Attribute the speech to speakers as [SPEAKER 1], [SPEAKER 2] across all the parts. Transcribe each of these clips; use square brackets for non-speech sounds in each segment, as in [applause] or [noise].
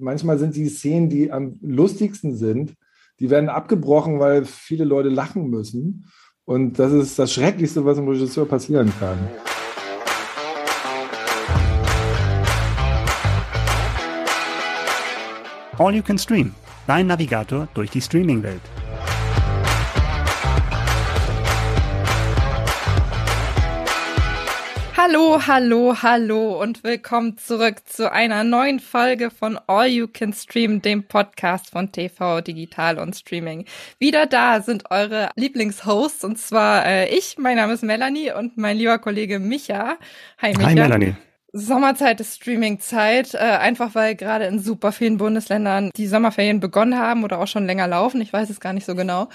[SPEAKER 1] manchmal sind die Szenen, die am lustigsten sind, die werden abgebrochen, weil viele Leute lachen müssen. Und das ist das Schrecklichste, was einem Regisseur passieren kann.
[SPEAKER 2] All You Can Stream, dein Navigator durch die Streaming-Welt.
[SPEAKER 3] Hallo, hallo, hallo und willkommen zurück zu einer neuen Folge von All You Can Stream, dem Podcast von TV, Digital und Streaming. Wieder da sind eure Lieblingshosts und zwar äh, ich, mein Name ist Melanie und mein lieber Kollege Micha.
[SPEAKER 2] Hi Micha. Hi Melanie.
[SPEAKER 3] Sommerzeit ist Streamingzeit, äh, einfach weil gerade in super vielen Bundesländern die Sommerferien begonnen haben oder auch schon länger laufen. Ich weiß es gar nicht so genau.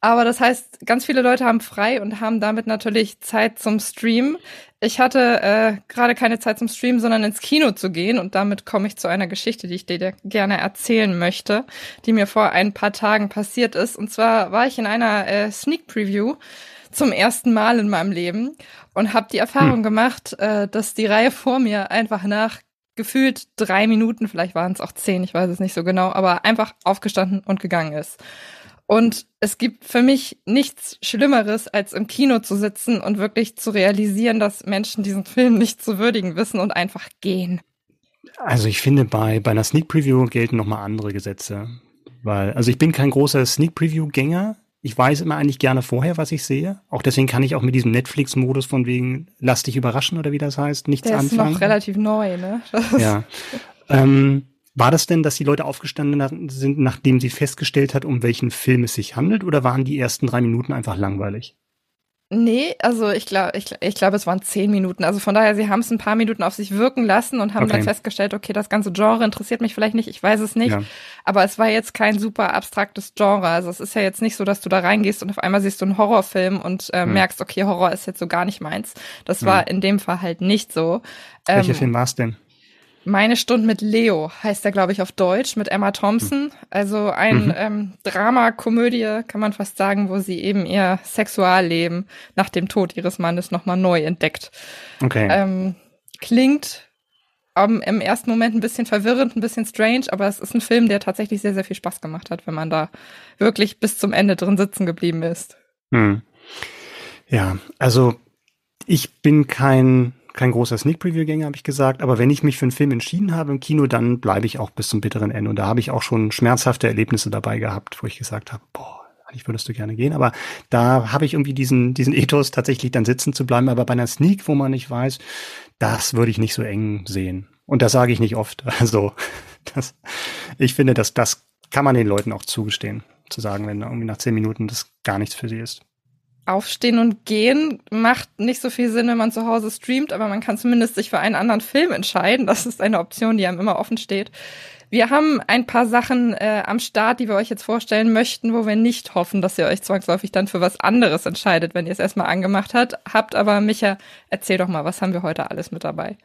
[SPEAKER 3] Aber das heißt, ganz viele Leute haben frei und haben damit natürlich Zeit zum Stream. Ich hatte äh, gerade keine Zeit zum Stream, sondern ins Kino zu gehen. Und damit komme ich zu einer Geschichte, die ich dir gerne erzählen möchte, die mir vor ein paar Tagen passiert ist. Und zwar war ich in einer äh, Sneak Preview zum ersten Mal in meinem Leben und habe die Erfahrung hm. gemacht, äh, dass die Reihe vor mir einfach nach gefühlt drei Minuten, vielleicht waren es auch zehn, ich weiß es nicht so genau, aber einfach aufgestanden und gegangen ist. Und es gibt für mich nichts Schlimmeres, als im Kino zu sitzen und wirklich zu realisieren, dass Menschen diesen Film nicht zu würdigen wissen und einfach gehen.
[SPEAKER 2] Also ich finde, bei, bei einer Sneak Preview gelten nochmal andere Gesetze. Weil, also ich bin kein großer Sneak Preview-Gänger. Ich weiß immer eigentlich gerne vorher, was ich sehe. Auch deswegen kann ich auch mit diesem Netflix-Modus von wegen, lass dich überraschen oder wie das heißt, nichts
[SPEAKER 3] Der
[SPEAKER 2] anfangen.
[SPEAKER 3] ist noch relativ neu, ne?
[SPEAKER 2] ja. Ähm, war das denn, dass die Leute aufgestanden sind, nachdem sie festgestellt hat, um welchen Film es sich handelt, oder waren die ersten drei Minuten einfach langweilig?
[SPEAKER 3] Nee, also ich glaube, ich, ich glaube, es waren zehn Minuten. Also von daher, sie haben es ein paar Minuten auf sich wirken lassen und haben okay. dann festgestellt, okay, das ganze Genre interessiert mich vielleicht nicht, ich weiß es nicht. Ja. Aber es war jetzt kein super abstraktes Genre. Also es ist ja jetzt nicht so, dass du da reingehst und auf einmal siehst du einen Horrorfilm und äh, hm. merkst, okay, Horror ist jetzt so gar nicht meins. Das war hm. in dem Fall halt nicht so.
[SPEAKER 2] Welcher ähm, Film war es denn?
[SPEAKER 3] Meine Stunde mit Leo heißt er, glaube ich, auf Deutsch, mit Emma Thompson. Also ein mhm. ähm, Dramakomödie, kann man fast sagen, wo sie eben ihr Sexualleben nach dem Tod ihres Mannes nochmal neu entdeckt.
[SPEAKER 2] Okay.
[SPEAKER 3] Ähm, klingt um, im ersten Moment ein bisschen verwirrend, ein bisschen strange, aber es ist ein Film, der tatsächlich sehr, sehr viel Spaß gemacht hat, wenn man da wirklich bis zum Ende drin sitzen geblieben ist.
[SPEAKER 2] Hm. Ja, also ich bin kein kein großer Sneak Preview-Gänger, habe ich gesagt, aber wenn ich mich für einen Film entschieden habe im Kino, dann bleibe ich auch bis zum bitteren Ende. Und da habe ich auch schon schmerzhafte Erlebnisse dabei gehabt, wo ich gesagt habe, boah, eigentlich würdest du gerne gehen. Aber da habe ich irgendwie diesen, diesen Ethos, tatsächlich dann sitzen zu bleiben. Aber bei einer Sneak, wo man nicht weiß, das würde ich nicht so eng sehen. Und das sage ich nicht oft. [laughs] Also, das, ich finde, dass das kann man den Leuten auch zugestehen, zu sagen, wenn irgendwie nach zehn Minuten das gar nichts für sie ist.
[SPEAKER 3] Aufstehen und Gehen macht nicht so viel Sinn, wenn man zu Hause streamt, aber man kann zumindest sich für einen anderen Film entscheiden. Das ist eine Option, die einem immer offen steht. Wir haben ein paar Sachen äh, am Start, die wir euch jetzt vorstellen möchten, wo wir nicht hoffen, dass ihr euch zwangsläufig dann für was anderes entscheidet, wenn ihr es erstmal angemacht habt. Habt aber, Micha, erzähl doch mal, was haben wir heute alles mit dabei?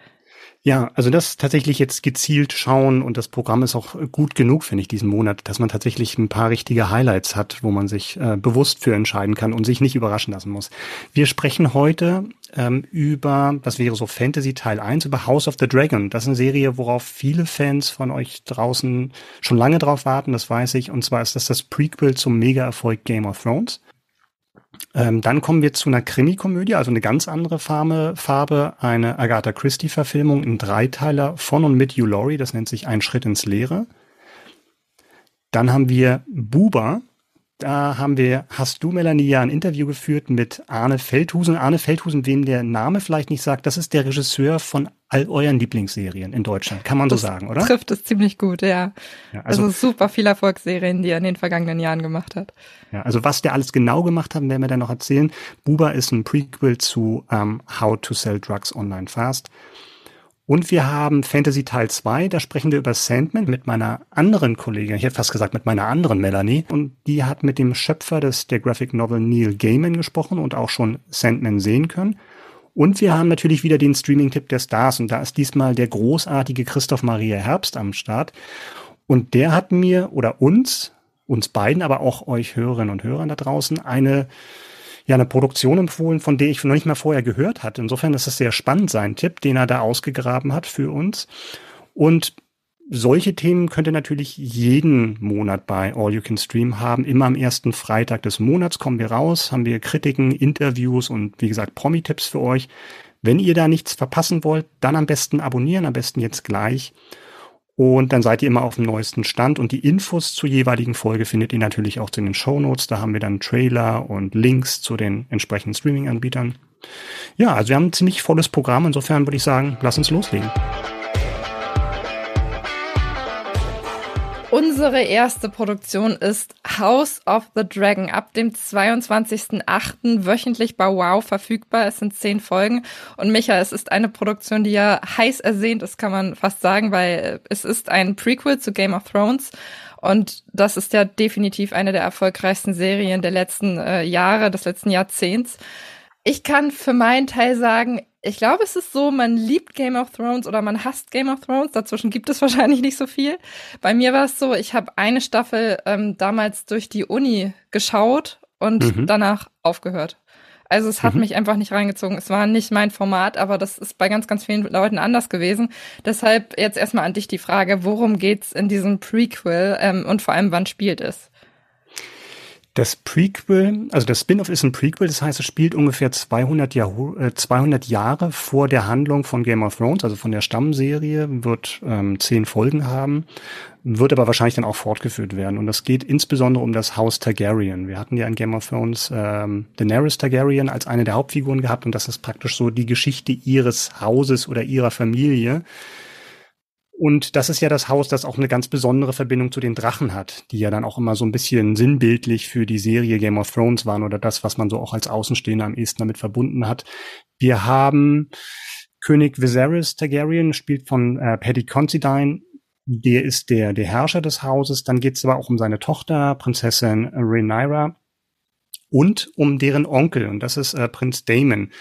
[SPEAKER 2] Ja, also das tatsächlich jetzt gezielt schauen und das Programm ist auch gut genug, finde ich, diesen Monat, dass man tatsächlich ein paar richtige Highlights hat, wo man sich äh, bewusst für entscheiden kann und sich nicht überraschen lassen muss. Wir sprechen heute ähm, über, das wäre so Fantasy Teil 1, über House of the Dragon. Das ist eine Serie, worauf viele Fans von euch draußen schon lange drauf warten, das weiß ich. Und zwar ist das das Prequel zum Mega-Erfolg Game of Thrones. Ähm, dann kommen wir zu einer Krimi-Komödie, also eine ganz andere Farbe, Farbe eine Agatha Christie-Verfilmung in Dreiteiler von und mit Hugh Laurie, das nennt sich Ein Schritt ins Leere. Dann haben wir Buba, da haben wir, hast du, Melanie, ja ein Interview geführt mit Arne Feldhusen. Arne Feldhusen, wem der Name vielleicht nicht sagt, das ist der Regisseur von all euren Lieblingsserien in Deutschland, kann man das so sagen, oder?
[SPEAKER 3] Trifft es ziemlich gut, ja. ja also, also super viele Erfolgsserien, die er in den vergangenen Jahren gemacht hat.
[SPEAKER 2] Ja, also was der alles genau gemacht hat, werden wir dann noch erzählen. Buba ist ein Prequel zu ähm, How to Sell Drugs Online Fast. Und wir haben Fantasy Teil 2, da sprechen wir über Sandman mit meiner anderen Kollegin, ich hätte fast gesagt mit meiner anderen Melanie. Und die hat mit dem Schöpfer des der Graphic Novel Neil Gaiman gesprochen und auch schon Sandman sehen können. Und wir haben natürlich wieder den Streaming-Tipp der Stars und da ist diesmal der großartige Christoph Maria Herbst am Start. Und der hat mir oder uns, uns beiden, aber auch euch Hörerinnen und Hörern da draußen eine ja eine Produktion empfohlen, von der ich noch nicht mal vorher gehört hatte. Insofern ist es sehr spannend, sein Tipp, den er da ausgegraben hat für uns. Und solche Themen könnt ihr natürlich jeden Monat bei All You Can Stream haben. Immer am ersten Freitag des Monats kommen wir raus, haben wir Kritiken, Interviews und wie gesagt Promi-Tipps für euch. Wenn ihr da nichts verpassen wollt, dann am besten abonnieren, am besten jetzt gleich. Und dann seid ihr immer auf dem neuesten Stand. Und die Infos zur jeweiligen Folge findet ihr natürlich auch in den Show Notes. Da haben wir dann Trailer und Links zu den entsprechenden Streaming-Anbietern. Ja, also wir haben ein ziemlich volles Programm. Insofern würde ich sagen, lass uns loslegen.
[SPEAKER 3] Unsere erste Produktion ist House of the Dragon ab dem 22.08. wöchentlich bei Wow verfügbar. Es sind zehn Folgen. Und Micha, es ist eine Produktion, die ja heiß ersehnt ist, kann man fast sagen, weil es ist ein Prequel zu Game of Thrones. Und das ist ja definitiv eine der erfolgreichsten Serien der letzten äh, Jahre, des letzten Jahrzehnts. Ich kann für meinen Teil sagen, ich glaube, es ist so, man liebt Game of Thrones oder man hasst Game of Thrones. Dazwischen gibt es [laughs] wahrscheinlich nicht so viel. Bei mir war es so, ich habe eine Staffel ähm, damals durch die Uni geschaut und mhm. danach aufgehört. Also es hat mhm. mich einfach nicht reingezogen. Es war nicht mein Format, aber das ist bei ganz, ganz vielen Leuten anders gewesen. Deshalb jetzt erstmal an dich die Frage, worum geht's in diesem Prequel ähm, und vor allem, wann spielt es?
[SPEAKER 2] Das Prequel, also das Spin-off ist ein Prequel, das heißt, es spielt ungefähr 200, Jahr, äh, 200 Jahre vor der Handlung von Game of Thrones, also von der Stammserie, wird ähm, zehn Folgen haben, wird aber wahrscheinlich dann auch fortgeführt werden. Und das geht insbesondere um das Haus Targaryen. Wir hatten ja in Game of Thrones ähm, Daenerys Targaryen als eine der Hauptfiguren gehabt und das ist praktisch so die Geschichte ihres Hauses oder ihrer Familie und das ist ja das Haus, das auch eine ganz besondere Verbindung zu den Drachen hat, die ja dann auch immer so ein bisschen sinnbildlich für die Serie Game of Thrones waren oder das, was man so auch als Außenstehender am ehesten damit verbunden hat. Wir haben König Viserys Targaryen, spielt von äh, Paddy Considine. Der ist der, der Herrscher des Hauses. Dann geht es aber auch um seine Tochter, Prinzessin Rhaenyra. Und um deren Onkel, und das ist äh, Prinz Damon.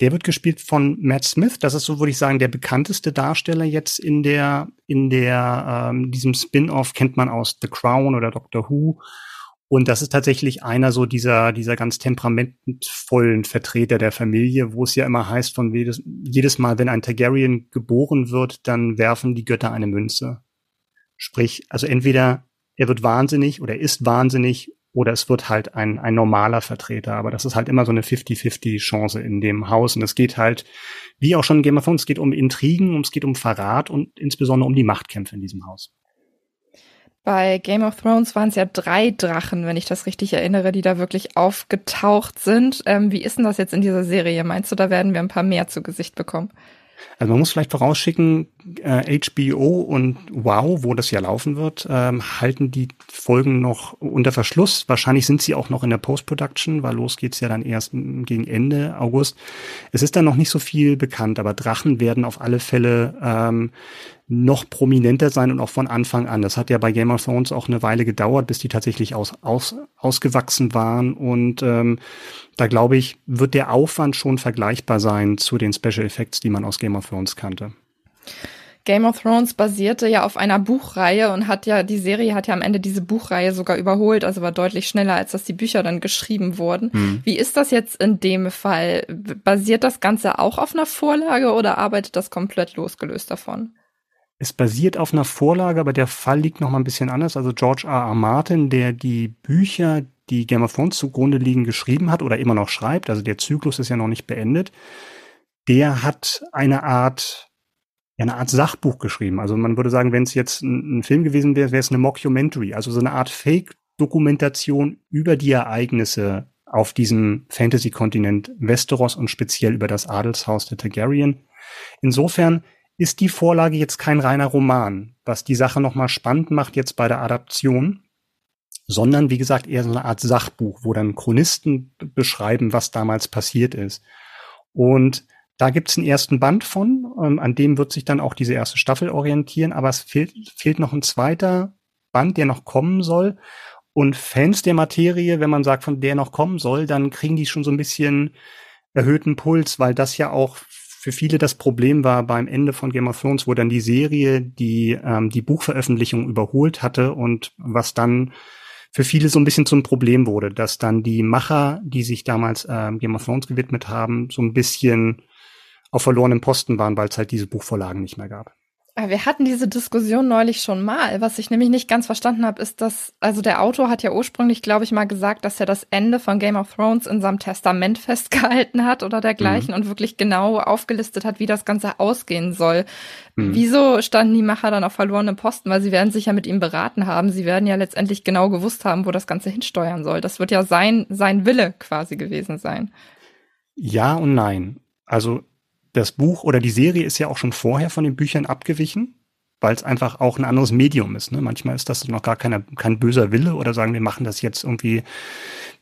[SPEAKER 2] Der wird gespielt von Matt Smith. Das ist so, würde ich sagen, der bekannteste Darsteller jetzt in der, in der, ähm, diesem Spin-off kennt man aus The Crown oder Doctor Who. Und das ist tatsächlich einer so dieser, dieser ganz temperamentvollen Vertreter der Familie, wo es ja immer heißt, von jedes, jedes Mal, wenn ein Targaryen geboren wird, dann werfen die Götter eine Münze. Sprich, also entweder er wird wahnsinnig oder ist wahnsinnig oder es wird halt ein, ein normaler Vertreter. Aber das ist halt immer so eine 50-50 Chance in dem Haus. Und es geht halt, wie auch schon in Game of Thrones, es geht um Intrigen, es geht um Verrat und insbesondere um die Machtkämpfe in diesem Haus.
[SPEAKER 3] Bei Game of Thrones waren es ja drei Drachen, wenn ich das richtig erinnere, die da wirklich aufgetaucht sind. Ähm, wie ist denn das jetzt in dieser Serie? Meinst du, da werden wir ein paar mehr zu Gesicht bekommen?
[SPEAKER 2] Also man muss vielleicht vorausschicken, äh, HBO und Wow, wo das ja laufen wird, ähm, halten die Folgen noch unter Verschluss. Wahrscheinlich sind sie auch noch in der Post-Production, weil los geht's ja dann erst gegen Ende August. Es ist dann noch nicht so viel bekannt, aber Drachen werden auf alle Fälle ähm, noch prominenter sein und auch von Anfang an. Das hat ja bei Game of Thrones auch eine Weile gedauert, bis die tatsächlich aus, aus, ausgewachsen waren. Und ähm, da glaube ich, wird der Aufwand schon vergleichbar sein zu den Special Effects, die man aus Game of Thrones kannte.
[SPEAKER 3] Game of Thrones basierte ja auf einer Buchreihe und hat ja, die Serie hat ja am Ende diese Buchreihe sogar überholt, also war deutlich schneller, als dass die Bücher dann geschrieben wurden. Hm. Wie ist das jetzt in dem Fall? Basiert das Ganze auch auf einer Vorlage oder arbeitet das komplett losgelöst davon?
[SPEAKER 2] Es basiert auf einer Vorlage, aber der Fall liegt noch mal ein bisschen anders. Also George R. R. Martin, der die Bücher, die Game of Thrones zugrunde liegen, geschrieben hat oder immer noch schreibt, also der Zyklus ist ja noch nicht beendet, der hat eine Art, eine Art Sachbuch geschrieben. Also man würde sagen, wenn es jetzt ein, ein, Film gewesen wäre, wäre es eine Mockumentary, also so eine Art Fake-Dokumentation über die Ereignisse auf diesem Fantasy-Kontinent Westeros und speziell über das Adelshaus der Targaryen. Insofern ist die Vorlage jetzt kein reiner Roman, was die Sache nochmal spannend macht jetzt bei der Adaption, sondern wie gesagt eher so eine Art Sachbuch, wo dann Chronisten beschreiben, was damals passiert ist. Und da gibt's einen ersten Band von, ähm, an dem wird sich dann auch diese erste Staffel orientieren, aber es fehlt, fehlt noch ein zweiter Band, der noch kommen soll. Und Fans der Materie, wenn man sagt, von der noch kommen soll, dann kriegen die schon so ein bisschen erhöhten Puls, weil das ja auch für viele das Problem war beim Ende von Game of Thrones, wo dann die Serie die, ähm, die Buchveröffentlichung überholt hatte und was dann für viele so ein bisschen zum Problem wurde, dass dann die Macher, die sich damals ähm, Game of Thrones gewidmet haben, so ein bisschen auf verlorenem Posten waren, weil es halt diese Buchvorlagen nicht mehr gab.
[SPEAKER 3] Wir hatten diese Diskussion neulich schon mal. Was ich nämlich nicht ganz verstanden habe, ist, dass, also der Autor hat ja ursprünglich, glaube ich, mal gesagt, dass er das Ende von Game of Thrones in seinem Testament [laughs] festgehalten hat oder dergleichen mhm. und wirklich genau aufgelistet hat, wie das Ganze ausgehen soll. Mhm. Wieso standen die Macher dann auf verlorenen Posten? Weil sie werden sich ja mit ihm beraten haben. Sie werden ja letztendlich genau gewusst haben, wo das Ganze hinsteuern soll. Das wird ja sein, sein Wille quasi gewesen sein.
[SPEAKER 2] Ja und nein. Also das Buch oder die Serie ist ja auch schon vorher von den Büchern abgewichen, weil es einfach auch ein anderes Medium ist. Ne? Manchmal ist das noch gar keine, kein böser Wille oder sagen, wir machen das jetzt irgendwie,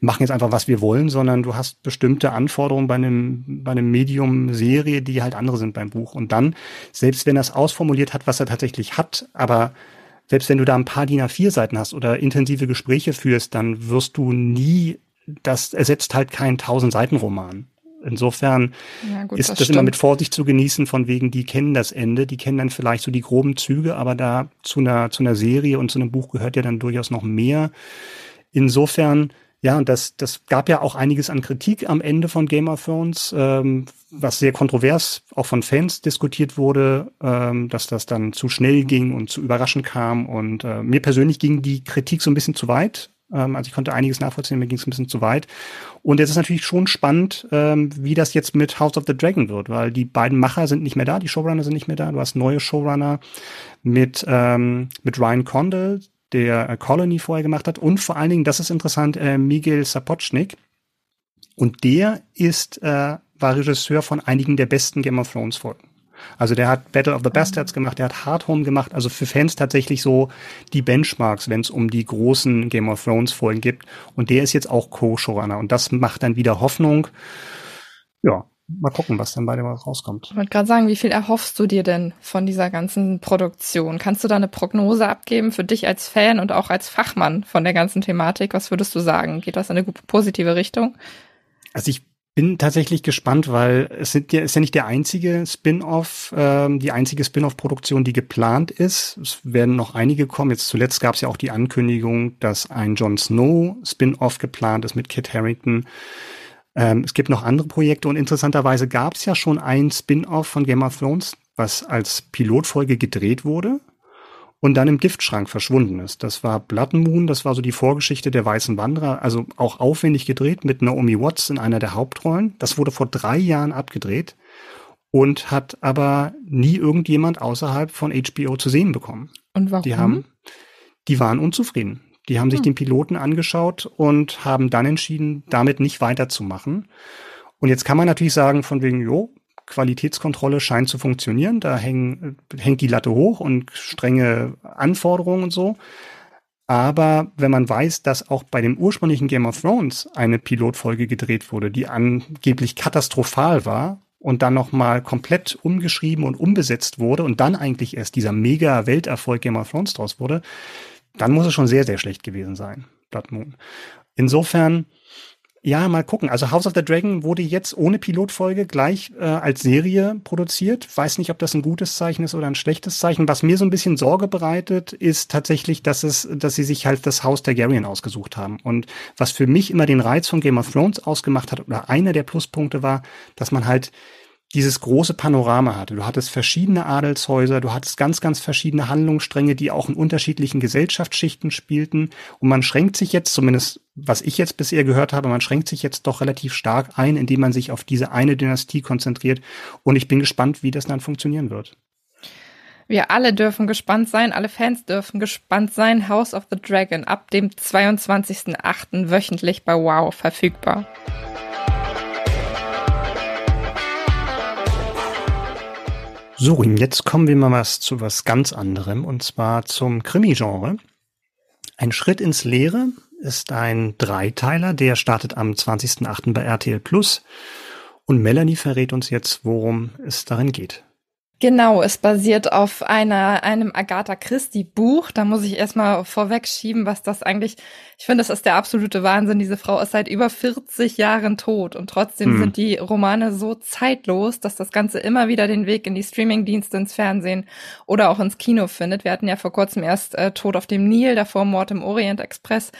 [SPEAKER 2] machen jetzt einfach, was wir wollen, sondern du hast bestimmte Anforderungen bei einem, bei einem Medium Serie, die halt andere sind beim Buch. Und dann, selbst wenn es ausformuliert hat, was er tatsächlich hat, aber selbst wenn du da ein paar DIN A4 Seiten hast oder intensive Gespräche führst, dann wirst du nie, das ersetzt halt keinen 1000 Seiten Roman. Insofern ja, gut, ist das, das immer mit Vorsicht zu genießen, von wegen, die kennen das Ende, die kennen dann vielleicht so die groben Züge, aber da zu einer, zu einer Serie und zu einem Buch gehört ja dann durchaus noch mehr. Insofern, ja, und das, das gab ja auch einiges an Kritik am Ende von Game of Thrones, ähm, was sehr kontrovers auch von Fans diskutiert wurde, ähm, dass das dann zu schnell ging und zu überraschend kam. Und äh, mir persönlich ging die Kritik so ein bisschen zu weit. Ähm, also ich konnte einiges nachvollziehen, mir ging es ein bisschen zu weit. Und jetzt ist natürlich schon spannend, ähm, wie das jetzt mit House of the Dragon wird, weil die beiden Macher sind nicht mehr da, die Showrunner sind nicht mehr da. Du hast neue Showrunner mit, ähm, mit Ryan Condell, der äh, Colony vorher gemacht hat. Und vor allen Dingen, das ist interessant, äh, Miguel Sapochnik. Und der ist, äh, war Regisseur von einigen der besten Game of Thrones Folgen. Also der hat Battle of the Bastards mhm. gemacht, der hat Hard Home gemacht, also für Fans tatsächlich so die Benchmarks, wenn es um die großen Game of Thrones Folgen gibt. Und der ist jetzt auch Co-Showrunner und das macht dann wieder Hoffnung. Ja, mal gucken, was dann bei dem rauskommt.
[SPEAKER 3] Ich wollte gerade sagen, wie viel erhoffst du dir denn von dieser ganzen Produktion? Kannst du da eine Prognose abgeben für dich als Fan und auch als Fachmann von der ganzen Thematik? Was würdest du sagen? Geht das in eine positive Richtung?
[SPEAKER 2] Also ich bin tatsächlich gespannt, weil es sind ja, ist ja nicht der einzige Spin-off, ähm, die einzige Spin-off-Produktion, die geplant ist. Es werden noch einige kommen. Jetzt zuletzt gab es ja auch die Ankündigung, dass ein Jon Snow Spin-off geplant ist mit Kit Harrington. Ähm, es gibt noch andere Projekte und interessanterweise gab es ja schon ein Spin-off von Game of Thrones, was als Pilotfolge gedreht wurde und dann im Giftschrank verschwunden ist. Das war Blood Moon, das war so die Vorgeschichte der Weißen Wanderer, also auch aufwendig gedreht mit Naomi Watts in einer der Hauptrollen. Das wurde vor drei Jahren abgedreht und hat aber nie irgendjemand außerhalb von HBO zu sehen bekommen.
[SPEAKER 3] Und warum?
[SPEAKER 2] Die haben, die waren unzufrieden. Die haben sich hm. den Piloten angeschaut und haben dann entschieden, damit nicht weiterzumachen. Und jetzt kann man natürlich sagen, von wegen, jo, Qualitätskontrolle scheint zu funktionieren. Da hängen, hängt die Latte hoch und strenge Anforderungen und so. Aber wenn man weiß, dass auch bei dem ursprünglichen Game of Thrones eine Pilotfolge gedreht wurde, die angeblich katastrophal war und dann nochmal komplett umgeschrieben und umbesetzt wurde und dann eigentlich erst dieser mega Welterfolg Game of Thrones draus wurde, dann muss es schon sehr, sehr schlecht gewesen sein, Blood Moon. Insofern, ja, mal gucken. Also House of the Dragon wurde jetzt ohne Pilotfolge gleich äh, als Serie produziert. Weiß nicht, ob das ein gutes Zeichen ist oder ein schlechtes Zeichen. Was mir so ein bisschen Sorge bereitet, ist tatsächlich, dass es, dass sie sich halt das Haus Targaryen ausgesucht haben. Und was für mich immer den Reiz von Game of Thrones ausgemacht hat oder einer der Pluspunkte war, dass man halt dieses große Panorama hatte. Du hattest verschiedene Adelshäuser, du hattest ganz, ganz verschiedene Handlungsstränge, die auch in unterschiedlichen Gesellschaftsschichten spielten. Und man schränkt sich jetzt, zumindest was ich jetzt bisher gehört habe, man schränkt sich jetzt doch relativ stark ein, indem man sich auf diese eine Dynastie konzentriert. Und ich bin gespannt, wie das dann funktionieren wird.
[SPEAKER 3] Wir alle dürfen gespannt sein, alle Fans dürfen gespannt sein. House of the Dragon ab dem 22.08. wöchentlich bei Wow verfügbar.
[SPEAKER 2] So, und jetzt kommen wir mal was zu was ganz anderem, und zwar zum Krimi-Genre. Ein Schritt ins Leere ist ein Dreiteiler, der startet am 20.08. bei RTL Plus. Und Melanie verrät uns jetzt, worum es darin geht.
[SPEAKER 3] Genau, es basiert auf einer, einem Agatha Christie Buch. Da muss ich erstmal vorwegschieben, was das eigentlich, ich finde, das ist der absolute Wahnsinn. Diese Frau ist seit über 40 Jahren tot und trotzdem mhm. sind die Romane so zeitlos, dass das Ganze immer wieder den Weg in die Streamingdienste, ins Fernsehen oder auch ins Kino findet. Wir hatten ja vor kurzem erst äh, Tod auf dem Nil, davor Mord im Orient Express.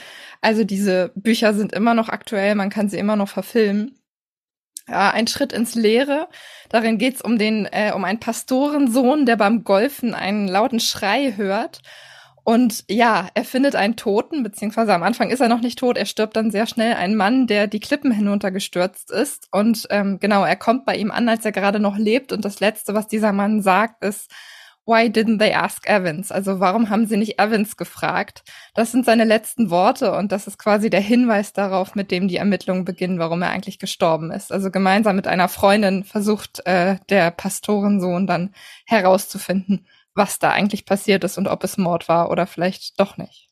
[SPEAKER 3] Also diese Bücher sind immer noch aktuell, man kann sie immer noch verfilmen. Ja, ein Schritt ins Leere. Darin geht's um den, äh, um einen Pastorensohn, der beim Golfen einen lauten Schrei hört. Und ja, er findet einen Toten, beziehungsweise am Anfang ist er noch nicht tot, er stirbt dann sehr schnell, ein Mann, der die Klippen hinuntergestürzt ist. Und ähm, genau, er kommt bei ihm an, als er gerade noch lebt. Und das Letzte, was dieser Mann sagt, ist, Why didn't they ask Evans? Also warum haben sie nicht Evans gefragt? Das sind seine letzten Worte und das ist quasi der Hinweis darauf, mit dem die Ermittlungen beginnen, warum er eigentlich gestorben ist. Also gemeinsam mit einer Freundin versucht äh, der Pastorensohn dann herauszufinden, was da eigentlich passiert ist und ob es Mord war oder vielleicht doch nicht.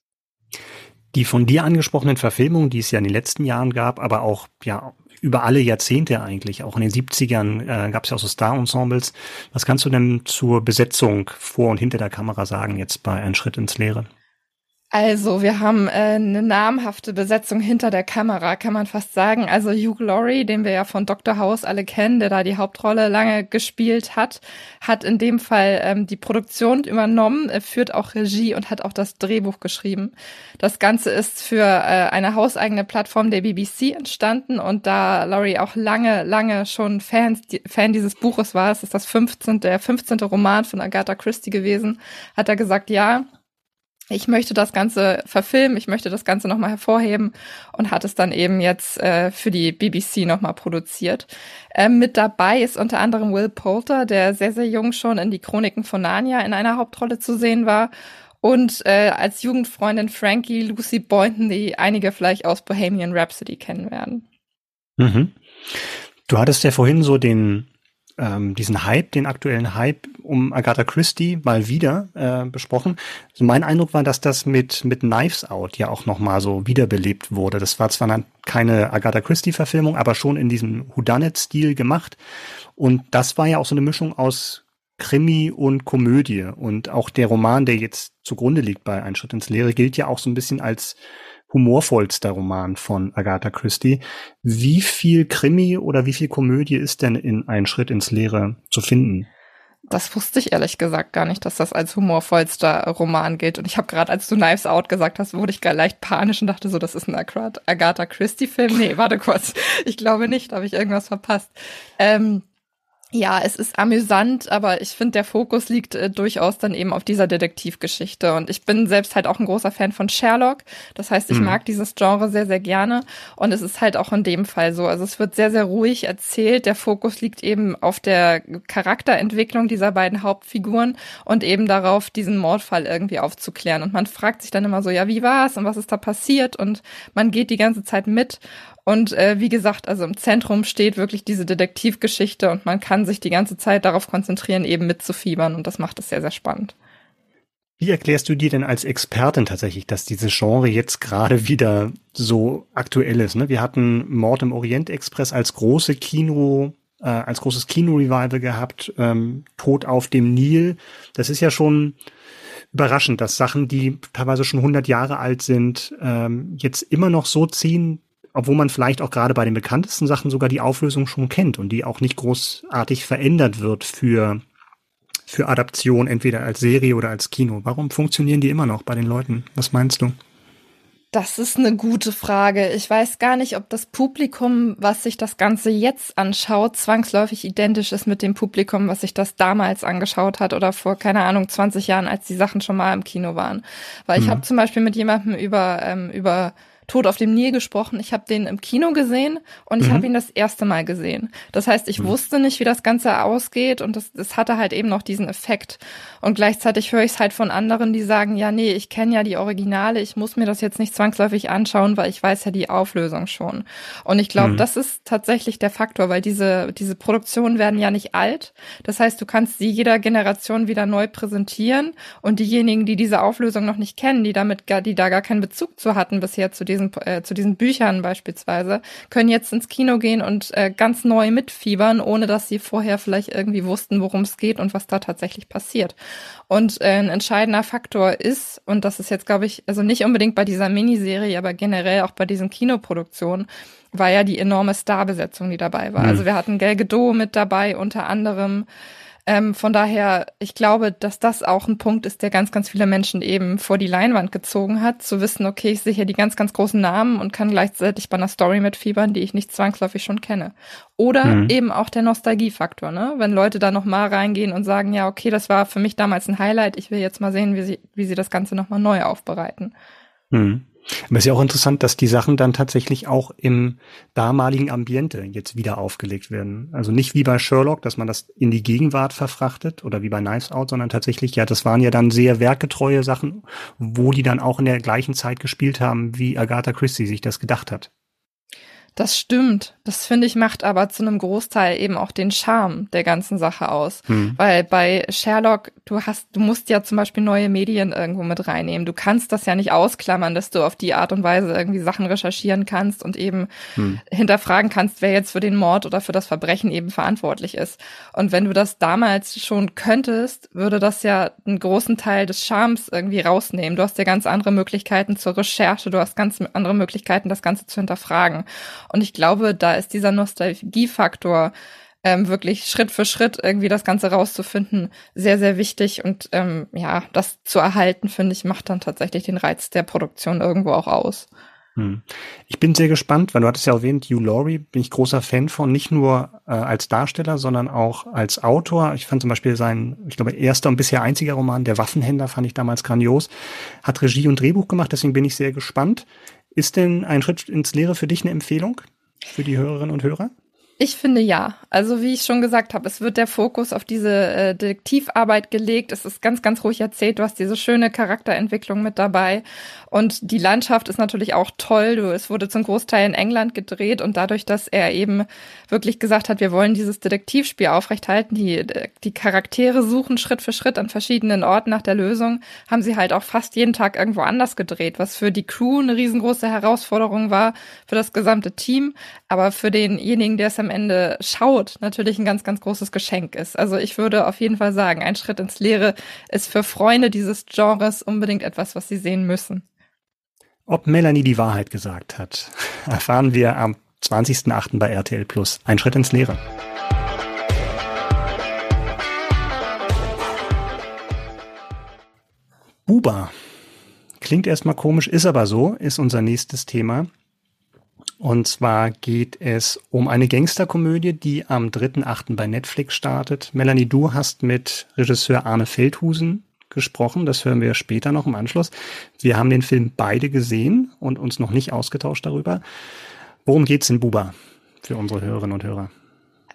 [SPEAKER 2] Die von dir angesprochenen Verfilmungen, die es ja in den letzten Jahren gab, aber auch ja über alle Jahrzehnte eigentlich, auch in den 70ern äh, gab es ja auch so Star-Ensembles. Was kannst du denn zur Besetzung vor und hinter der Kamera sagen, jetzt bei Ein Schritt ins Leere?
[SPEAKER 3] Also, wir haben äh, eine namhafte Besetzung hinter der Kamera, kann man fast sagen. Also Hugh Laurie, den wir ja von Dr. House alle kennen, der da die Hauptrolle lange gespielt hat, hat in dem Fall ähm, die Produktion übernommen, er führt auch Regie und hat auch das Drehbuch geschrieben. Das Ganze ist für äh, eine hauseigene Plattform der BBC entstanden und da Laurie auch lange, lange schon Fans, die, Fan dieses Buches war, es ist das 15., der 15. Roman von Agatha Christie gewesen, hat er gesagt, ja, ich möchte das Ganze verfilmen, ich möchte das Ganze nochmal hervorheben und hat es dann eben jetzt äh, für die BBC nochmal produziert. Ähm, mit dabei ist unter anderem Will Poulter, der sehr, sehr jung schon in die Chroniken von Narnia in einer Hauptrolle zu sehen war. Und äh, als Jugendfreundin Frankie Lucy Boynton, die einige vielleicht aus Bohemian Rhapsody kennen werden.
[SPEAKER 2] Mhm. Du hattest ja vorhin so den ähm, diesen Hype, den aktuellen Hype um Agatha Christie mal wieder äh, besprochen. Also mein Eindruck war, dass das mit mit Knives Out ja auch noch mal so wiederbelebt wurde. Das war zwar keine Agatha Christie Verfilmung, aber schon in diesem Whodunit Stil gemacht und das war ja auch so eine Mischung aus Krimi und Komödie und auch der Roman, der jetzt zugrunde liegt bei Ein Schritt ins Leere, gilt ja auch so ein bisschen als humorvollster Roman von Agatha Christie. Wie viel Krimi oder wie viel Komödie ist denn in Ein Schritt ins Leere zu finden?
[SPEAKER 3] Das wusste ich ehrlich gesagt gar nicht, dass das als humorvollster Roman gilt. Und ich habe gerade, als du Knives Out gesagt hast, wurde ich gar leicht panisch und dachte so, das ist ein Agatha Christie-Film. Nee, warte kurz. Ich glaube nicht, habe ich irgendwas verpasst. Ähm, ja, es ist amüsant, aber ich finde, der Fokus liegt äh, durchaus dann eben auf dieser Detektivgeschichte. Und ich bin selbst halt auch ein großer Fan von Sherlock. Das heißt, ich mhm. mag dieses Genre sehr, sehr gerne. Und es ist halt auch in dem Fall so. Also es wird sehr, sehr ruhig erzählt. Der Fokus liegt eben auf der Charakterentwicklung dieser beiden Hauptfiguren und eben darauf, diesen Mordfall irgendwie aufzuklären. Und man fragt sich dann immer so, ja, wie war's und was ist da passiert? Und man geht die ganze Zeit mit. Und äh, wie gesagt, also im Zentrum steht wirklich diese Detektivgeschichte und man kann sich die ganze Zeit darauf konzentrieren, eben mitzufiebern und das macht es sehr, sehr spannend.
[SPEAKER 2] Wie erklärst du dir denn als Expertin tatsächlich, dass dieses Genre jetzt gerade wieder so aktuell ist? Ne? Wir hatten Mord im Orient Express als große Kino, äh, als großes Kino-Revival gehabt, ähm, Tod auf dem Nil. Das ist ja schon überraschend, dass Sachen, die teilweise schon 100 Jahre alt sind, ähm, jetzt immer noch so ziehen, obwohl man vielleicht auch gerade bei den bekanntesten Sachen sogar die Auflösung schon kennt und die auch nicht großartig verändert wird für, für Adaption, entweder als Serie oder als Kino. Warum funktionieren die immer noch bei den Leuten? Was meinst du?
[SPEAKER 3] Das ist eine gute Frage. Ich weiß gar nicht, ob das Publikum, was sich das Ganze jetzt anschaut, zwangsläufig identisch ist mit dem Publikum, was sich das damals angeschaut hat oder vor, keine Ahnung, 20 Jahren, als die Sachen schon mal im Kino waren. Weil ich mhm. habe zum Beispiel mit jemandem über, ähm, über Tod auf dem Nil gesprochen. Ich habe den im Kino gesehen und ich mhm. habe ihn das erste Mal gesehen. Das heißt, ich mhm. wusste nicht, wie das Ganze ausgeht und das, das hatte halt eben noch diesen Effekt. Und gleichzeitig höre ich es halt von anderen, die sagen, ja, nee, ich kenne ja die Originale, ich muss mir das jetzt nicht zwangsläufig anschauen, weil ich weiß ja die Auflösung schon. Und ich glaube, mhm. das ist tatsächlich der Faktor, weil diese, diese Produktionen werden ja nicht alt. Das heißt, du kannst sie jeder Generation wieder neu präsentieren und diejenigen, die diese Auflösung noch nicht kennen, die damit gar, die da gar keinen Bezug zu hatten bisher zu diesen, äh, zu diesen Büchern beispielsweise, können jetzt ins Kino gehen und äh, ganz neu mitfiebern, ohne dass sie vorher vielleicht irgendwie wussten, worum es geht und was da tatsächlich passiert. Und äh, ein entscheidender Faktor ist, und das ist jetzt, glaube ich, also nicht unbedingt bei dieser Miniserie, aber generell auch bei diesen Kinoproduktionen, war ja die enorme Starbesetzung, die dabei war. Mhm. Also wir hatten Gal Gadot mit dabei, unter anderem Ähm, von daher, ich glaube, dass das auch ein Punkt ist, der ganz, ganz viele Menschen eben vor die Leinwand gezogen hat, zu wissen, okay, ich sehe hier die ganz, ganz großen Namen und kann gleichzeitig bei einer Story mitfiebern, die ich nicht zwangsläufig schon kenne. Oder mhm. eben auch der Nostalgiefaktor, ne? Wenn Leute da nochmal reingehen und sagen, ja, okay, das war für mich damals ein Highlight, ich will jetzt mal sehen, wie sie, wie sie das Ganze nochmal neu aufbereiten.
[SPEAKER 2] Mhm. Aber es ist ja auch interessant, dass die Sachen dann tatsächlich auch im damaligen Ambiente jetzt wieder aufgelegt werden. Also nicht wie bei Sherlock, dass man das in die Gegenwart verfrachtet oder wie bei Knives Out, sondern tatsächlich, ja, das waren ja dann sehr werkgetreue Sachen, wo die dann auch in der gleichen Zeit gespielt haben, wie Agatha Christie sich das gedacht hat.
[SPEAKER 3] Das stimmt. Das finde ich macht aber zu einem Großteil eben auch den Charme der ganzen Sache aus. Hm. Weil bei Sherlock, du hast, du musst ja zum Beispiel neue Medien irgendwo mit reinnehmen. Du kannst das ja nicht ausklammern, dass du auf die Art und Weise irgendwie Sachen recherchieren kannst und eben hm. hinterfragen kannst, wer jetzt für den Mord oder für das Verbrechen eben verantwortlich ist. Und wenn du das damals schon könntest, würde das ja einen großen Teil des Charmes irgendwie rausnehmen. Du hast ja ganz andere Möglichkeiten zur Recherche, du hast ganz andere Möglichkeiten, das Ganze zu hinterfragen. Und ich glaube, da ist dieser Nostalgiefaktor ähm, wirklich Schritt für Schritt irgendwie das Ganze rauszufinden, sehr, sehr wichtig. Und ähm, ja, das zu erhalten, finde ich, macht dann tatsächlich den Reiz der Produktion irgendwo auch aus.
[SPEAKER 2] Hm. Ich bin sehr gespannt, weil du hattest ja erwähnt, Hugh Laurie, bin ich großer Fan von, nicht nur äh, als Darsteller, sondern auch als Autor. Ich fand zum Beispiel sein, ich glaube, erster und bisher einziger Roman, Der Waffenhändler, fand ich damals grandios. Hat Regie und Drehbuch gemacht, deswegen bin ich sehr gespannt. Ist denn ein Schritt ins Leere für dich eine Empfehlung für die Hörerinnen und Hörer?
[SPEAKER 3] Ich finde ja. Also wie ich schon gesagt habe, es wird der Fokus auf diese äh, Detektivarbeit gelegt. Es ist ganz, ganz ruhig erzählt. Du hast diese schöne Charakterentwicklung mit dabei. Und die Landschaft ist natürlich auch toll. Du, es wurde zum Großteil in England gedreht und dadurch, dass er eben wirklich gesagt hat, wir wollen dieses Detektivspiel aufrechthalten, die, die Charaktere suchen Schritt für Schritt an verschiedenen Orten nach der Lösung, haben sie halt auch fast jeden Tag irgendwo anders gedreht, was für die Crew eine riesengroße Herausforderung war, für das gesamte Team, aber für denjenigen, der es am Ende schaut, natürlich ein ganz, ganz großes Geschenk ist. Also ich würde auf jeden Fall sagen, ein Schritt ins Leere ist für Freunde dieses Genres unbedingt etwas, was sie sehen müssen.
[SPEAKER 2] Ob Melanie die Wahrheit gesagt hat, erfahren wir am 20.08. bei RTL Plus. Ein Schritt ins Leere. Buba. Klingt erstmal komisch, ist aber so, ist unser nächstes Thema. Und zwar geht es um eine Gangsterkomödie, die am 3.8. bei Netflix startet. Melanie, du hast mit Regisseur Arne Feldhusen gesprochen. Das hören wir später noch im Anschluss. Wir haben den Film beide gesehen und uns noch nicht ausgetauscht darüber. Worum geht's in Buba für unsere Hörerinnen und Hörer?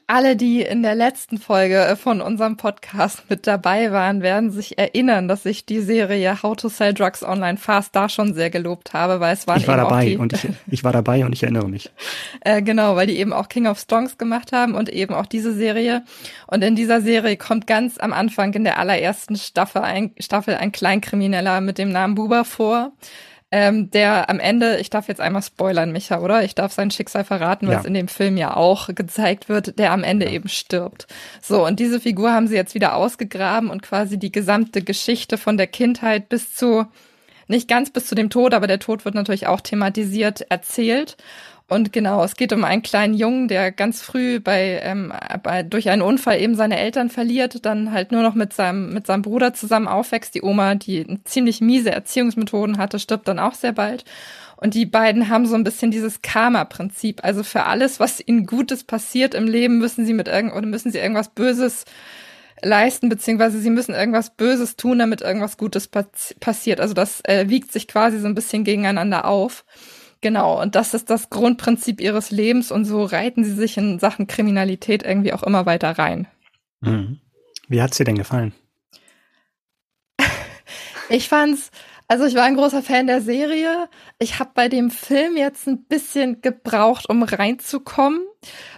[SPEAKER 3] Alle, die in der letzten Folge äh, von unserem Podcast mit dabei waren, werden sich erinnern, dass ich die Serie How to Sell Drugs Online Fast da schon sehr gelobt habe, weil es waren
[SPEAKER 2] ich war dabei
[SPEAKER 3] die,
[SPEAKER 2] und ich, [laughs] ich war dabei und ich erinnere mich.
[SPEAKER 3] äh, genau, weil die eben auch King of Strongs gemacht haben und eben auch diese Serie. Und in dieser Serie kommt ganz am Anfang in der allerersten Staffel ein, Staffel ein Kleinkrimineller mit dem Namen Buba vor ähm, der am Ende, ich darf jetzt einmal spoilern, Micha, oder? Ich darf sein Schicksal verraten, ja. es in dem Film ja auch gezeigt wird, der am Ende ja. eben stirbt. So, und diese Figur haben sie jetzt wieder ausgegraben und quasi die gesamte Geschichte von der Kindheit bis zu, nicht ganz bis zu dem Tod, aber der Tod wird natürlich auch thematisiert, erzählt. Und genau, es geht um einen kleinen Jungen, der ganz früh bei, ähm, bei durch einen Unfall eben seine Eltern verliert, dann halt nur noch mit seinem mit seinem Bruder zusammen aufwächst. Die Oma, die ziemlich miese Erziehungsmethoden hatte, stirbt dann auch sehr bald. Und die beiden haben so ein bisschen dieses Karma-Prinzip. Also für alles, was ihnen Gutes passiert im Leben, müssen sie mit irgend oder müssen sie irgendwas Böses leisten, beziehungsweise sie müssen irgendwas Böses tun, damit irgendwas Gutes passiert. Also das äh, wiegt sich quasi so ein bisschen gegeneinander auf. Genau, und das ist das Grundprinzip ihres Lebens und so reiten sie sich in Sachen Kriminalität irgendwie auch immer weiter rein.
[SPEAKER 2] Mhm. Wie hat's dir denn gefallen? [laughs]
[SPEAKER 3] ich fand's, also ich war ein großer Fan der Serie. Ich habe bei dem Film jetzt ein bisschen gebraucht, um reinzukommen,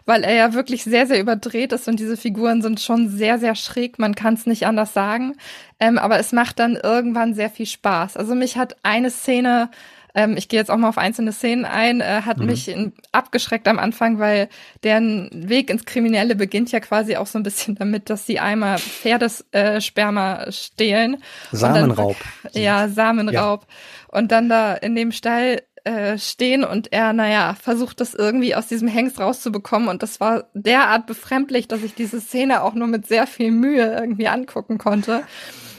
[SPEAKER 3] weil er ja wirklich sehr, sehr überdreht ist und diese Figuren sind schon sehr, sehr schräg. Man kann es nicht anders sagen. Ähm, aber es macht dann irgendwann sehr viel Spaß. Also mich hat eine Szene ähm, ich gehe jetzt auch mal auf einzelne Szenen ein, äh, hat mhm. mich in, abgeschreckt am Anfang, weil deren Weg ins Kriminelle beginnt ja quasi auch so ein bisschen damit, dass sie einmal Pferdesperma äh, stehlen.
[SPEAKER 2] Samenraub.
[SPEAKER 3] Dann, [laughs] ja, Samenraub. Ja. Und dann da in dem Stall äh, stehen und er, naja, versucht das irgendwie aus diesem Hengst rauszubekommen. Und das war derart befremdlich, dass ich diese Szene auch nur mit sehr viel Mühe irgendwie angucken konnte.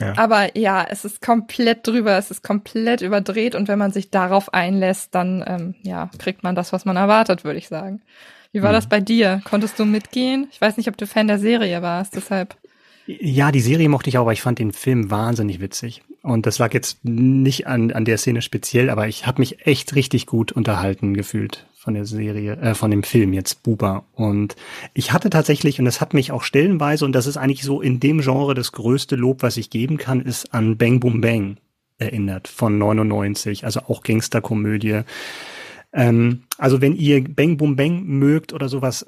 [SPEAKER 3] Ja. Aber ja, es ist komplett drüber, es ist komplett überdreht und wenn man sich darauf einlässt, dann ähm, ja, kriegt man das, was man erwartet, würde ich sagen. Wie war hm. das bei dir? Konntest du mitgehen? Ich weiß nicht, ob du Fan der Serie warst, deshalb.
[SPEAKER 2] Ja, die Serie mochte ich auch, aber ich fand den Film wahnsinnig witzig. Und das lag jetzt nicht an, an der Szene speziell, aber ich habe mich echt richtig gut unterhalten gefühlt von der Serie, äh, von dem Film jetzt Buba. Und ich hatte tatsächlich, und das hat mich auch stellenweise, und das ist eigentlich so in dem Genre das größte Lob, was ich geben kann, ist an Bang Boom Bang erinnert von 99, also auch Gangsterkomödie. Ähm, also wenn ihr Bang Boom Bang mögt oder sowas,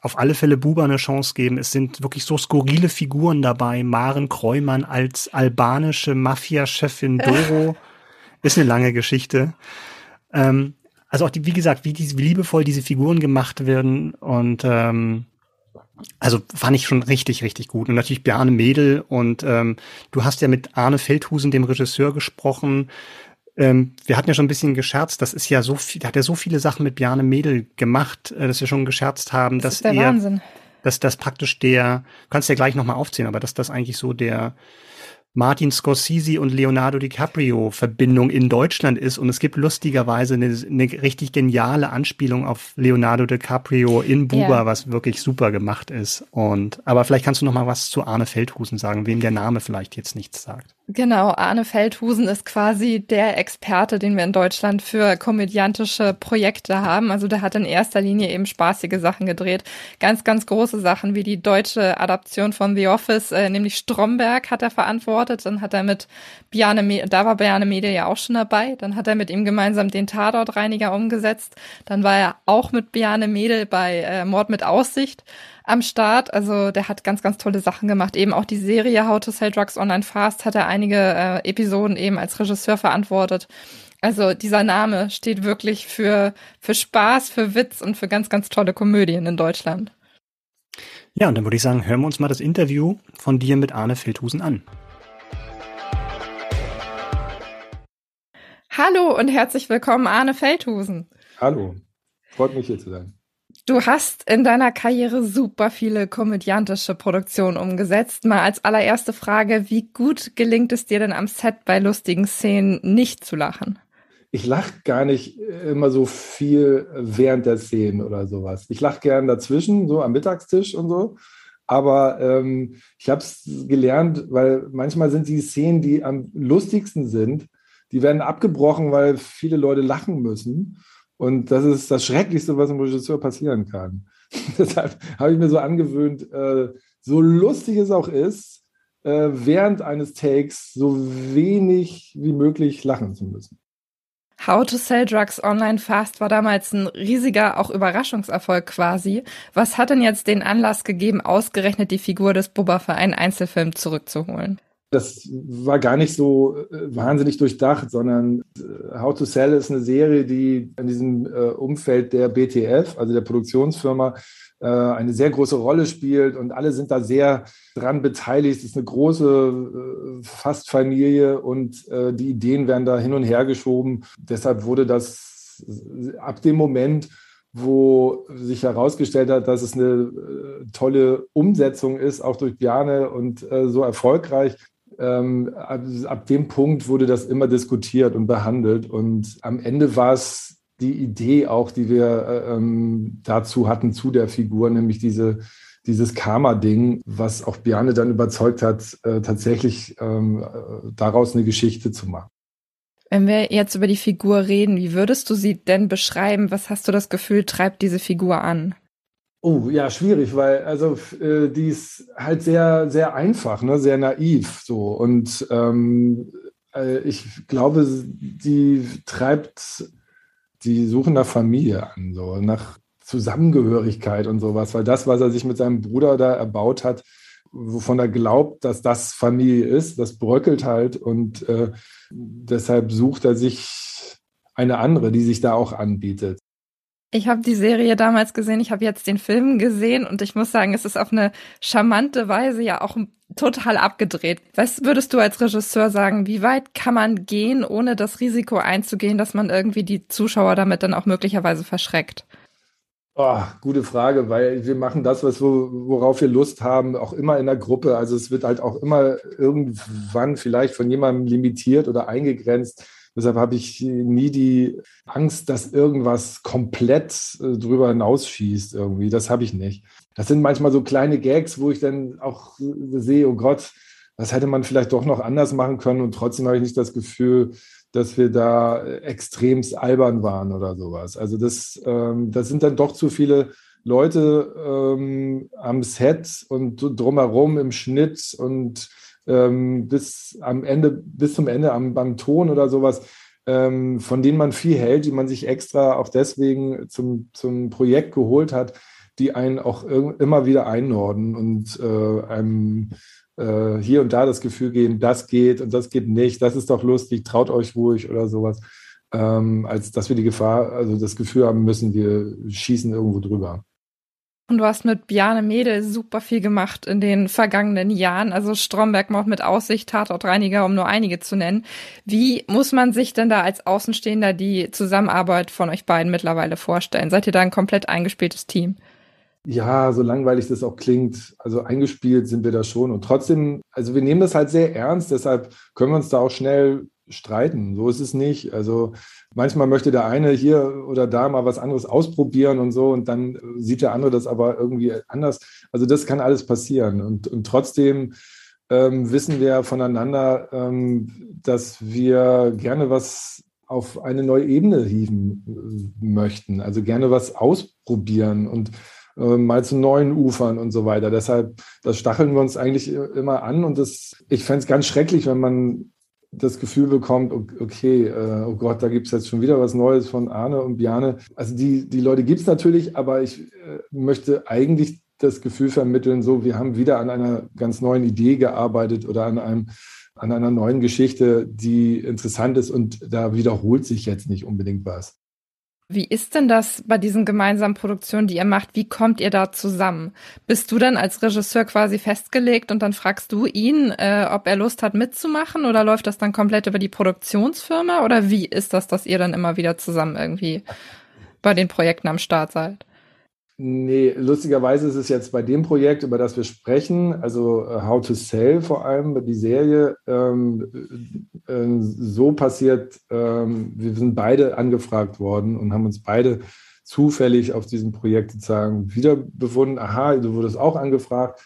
[SPEAKER 2] auf alle Fälle Buba eine Chance geben. Es sind wirklich so skurrile Figuren dabei. Maren Kreumann als albanische Mafia-Chefin Doro. [laughs] Ist eine lange Geschichte. Ähm, also auch die, wie gesagt, wie, diese, wie liebevoll diese Figuren gemacht werden und ähm, also fand ich schon richtig, richtig gut. Und natürlich Bjarne Mädel und ähm, du hast ja mit Arne Feldhusen, dem Regisseur, gesprochen. Ähm, wir hatten ja schon ein bisschen gescherzt, das ist ja so viel, hat ja so viele Sachen mit Bjarne Mädel gemacht, äh, dass wir schon gescherzt haben, das dass ist der er, Wahnsinn. dass das praktisch der, kannst ja gleich nochmal aufzählen, aber dass das eigentlich so der Martin Scorsese und Leonardo DiCaprio Verbindung in Deutschland ist. Und es gibt lustigerweise eine, eine richtig geniale Anspielung auf Leonardo DiCaprio in Buba, yeah. was wirklich super gemacht ist. Und, aber vielleicht kannst du noch mal was zu Arne Feldhusen sagen, wem der Name vielleicht jetzt nichts sagt.
[SPEAKER 3] Genau, Arne Feldhusen ist quasi der Experte, den wir in Deutschland für komödiantische Projekte haben. Also der hat in erster Linie eben spaßige Sachen gedreht. Ganz, ganz große Sachen wie die deutsche Adaption von The Office, äh, nämlich Stromberg hat er verantwortet. Dann hat er mit Biane, da war Biane Mede ja auch schon dabei. Dann hat er mit ihm gemeinsam den Tatortreiniger umgesetzt. Dann war er auch mit Biane Mädel bei äh, Mord mit Aussicht am Start. Also der hat ganz, ganz tolle Sachen gemacht. Eben auch die Serie How to Sell Drugs Online Fast hat er einige äh, Episoden eben als Regisseur verantwortet. Also dieser Name steht wirklich für, für Spaß, für Witz und für ganz, ganz tolle Komödien in Deutschland.
[SPEAKER 2] Ja, und dann würde ich sagen, hören wir uns mal das Interview von dir mit Arne Feldhusen an.
[SPEAKER 3] Hallo und herzlich willkommen, Arne Feldhusen.
[SPEAKER 1] Hallo, freut mich hier zu sein.
[SPEAKER 3] Du hast in deiner Karriere super viele komödiantische Produktionen umgesetzt. Mal als allererste Frage, wie gut gelingt es dir denn am Set bei lustigen Szenen nicht zu lachen?
[SPEAKER 1] Ich lache gar nicht immer so viel während der Szenen oder sowas. Ich lache gern dazwischen, so am Mittagstisch und so. Aber ähm, ich habe es gelernt, weil manchmal sind die Szenen, die am lustigsten sind, die werden abgebrochen, weil viele Leute lachen müssen. Und das ist das Schrecklichste, was einem Regisseur passieren kann. [laughs] Deshalb habe ich mir so angewöhnt, äh, so lustig es auch ist, äh, während eines Takes so wenig wie möglich lachen zu müssen.
[SPEAKER 3] How to Sell Drugs Online Fast war damals ein riesiger, auch Überraschungserfolg quasi. Was hat denn jetzt den Anlass gegeben, ausgerechnet die Figur des Bubba für einen Einzelfilm zurückzuholen?
[SPEAKER 1] Das war gar nicht so äh, wahnsinnig durchdacht, sondern äh, How to Sell ist eine Serie, die in diesem äh, Umfeld der BTF, also der Produktionsfirma, eine sehr große Rolle spielt und alle sind da sehr dran beteiligt. Es ist eine große fast Familie und die Ideen werden da hin und her geschoben. Deshalb wurde das ab dem Moment, wo sich herausgestellt hat, dass es eine tolle Umsetzung ist, auch durch Bjane und so erfolgreich, ähm, ab, dem Punkt wurde das immer diskutiert und behandelt. Und am Ende war es die Idee auch, die wir äh, ähm, dazu hatten, zu der Figur, nämlich diese, dieses Karma-Ding, was auch Biane dann überzeugt hat, äh, tatsächlich ähm, äh, daraus eine Geschichte zu machen.
[SPEAKER 3] Wenn wir jetzt über die Figur reden, wie würdest du sie denn beschreiben? Was hast du das Gefühl, treibt diese Figur an?
[SPEAKER 1] Oh, ja, schwierig, weil also äh, die ist halt sehr, sehr einfach, ne, sehr naiv so. Und ähm, äh, ich glaube, die treibt die Suche nach Familie an, so nach Zusammengehörigkeit und sowas, weil das, was er sich mit seinem Bruder da erbaut hat, wovon er glaubt, dass das Familie ist, das bröckelt halt und äh, deshalb sucht er sich eine andere, die sich da auch anbietet.
[SPEAKER 3] Ich habe die Serie damals gesehen, ich habe jetzt den Film gesehen und ich muss sagen, es ist auf eine charmante Weise ja auch total abgedreht. Was würdest du als Regisseur sagen, wie weit kann man gehen, ohne das Risiko einzugehen, dass man irgendwie die Zuschauer damit dann auch möglicherweise verschreckt?
[SPEAKER 1] Oh, gute Frage, weil wir machen das, was worauf wir Lust haben, auch immer in der Gruppe. Also es wird halt auch immer irgendwann vielleicht von jemandem limitiert oder eingegrenzt Deshalb habe ich nie die Angst, dass irgendwas komplett äh, drüber hinausschießt irgendwie. Das habe ich nicht. Das sind manchmal so kleine Gags, wo ich dann auch sehe, oh Gott, das hätte man vielleicht doch noch anders machen können. Und trotzdem habe ich nicht das Gefühl, dass wir da extremst albern waren oder sowas. Also das, ähm, das sind dann doch zu viele Leute ähm, am Set und drumherum im Schnitt und ähm, bis am Ende, bis zum Ende am, beim Ton oder sowas, ähm, von denen man viel hält, die man sich extra auch deswegen zum, zum Projekt geholt hat, die einen auch immer wieder einnorden und äh, einem äh, hier und da das Gefühl geben, das geht und das geht nicht, das ist doch lustig, traut euch ruhig oder sowas, ähm, als dass wir die Gefahr, also das Gefühl haben müssen, wir schießen irgendwo drüber.
[SPEAKER 3] Und du hast mit Bjarne Mädel super viel gemacht in den vergangenen Jahren. Also Stromberg-Mord mit Aussicht, Tatortreiniger, um nur einige zu nennen. Wie muss man sich denn da als Außenstehender die Zusammenarbeit von euch beiden mittlerweile vorstellen? Seid ihr da ein komplett eingespieltes Team?
[SPEAKER 1] Ja, so langweilig das auch klingt, also eingespielt sind wir da schon. Und trotzdem, also wir nehmen das halt sehr ernst, deshalb können wir uns da auch schnell streiten. So ist es nicht. Also manchmal möchte der eine hier oder da mal was anderes ausprobieren und so und dann sieht der andere das aber irgendwie anders. Also das kann alles passieren. Und, und trotzdem ähm, wissen wir voneinander, ähm, dass wir gerne was auf eine neue Ebene hieven äh, möchten. Also gerne was ausprobieren und äh, mal zu neuen Ufern und so weiter. Deshalb, das stacheln wir uns eigentlich immer an und das, ich fände es ganz schrecklich, wenn man das Gefühl bekommt, okay, äh, oh Gott, da gibt es jetzt schon wieder was Neues von Arne und Biane. Also die, die Leute gibt es natürlich, aber ich äh, möchte eigentlich das Gefühl vermitteln, so, wir haben wieder an einer ganz neuen Idee gearbeitet oder an einem an einer neuen Geschichte, die interessant ist und da wiederholt sich jetzt nicht unbedingt was.
[SPEAKER 3] Wie ist denn das bei diesen gemeinsamen Produktionen, die ihr macht? Wie kommt ihr da zusammen? Bist du dann als Regisseur quasi festgelegt und dann fragst du ihn, äh, ob er Lust hat mitzumachen oder läuft das dann komplett über die Produktionsfirma oder wie ist das, dass ihr dann immer wieder zusammen irgendwie bei den Projekten am Start seid?
[SPEAKER 1] Nee, lustigerweise ist es jetzt bei dem Projekt, über das wir sprechen, also uh, How to Sell vor allem, die Serie, ähm, äh, so passiert, ähm, wir sind beide angefragt worden und haben uns beide zufällig auf diesem Projekt sozusagen wiederbefunden. Aha, du wurdest auch angefragt.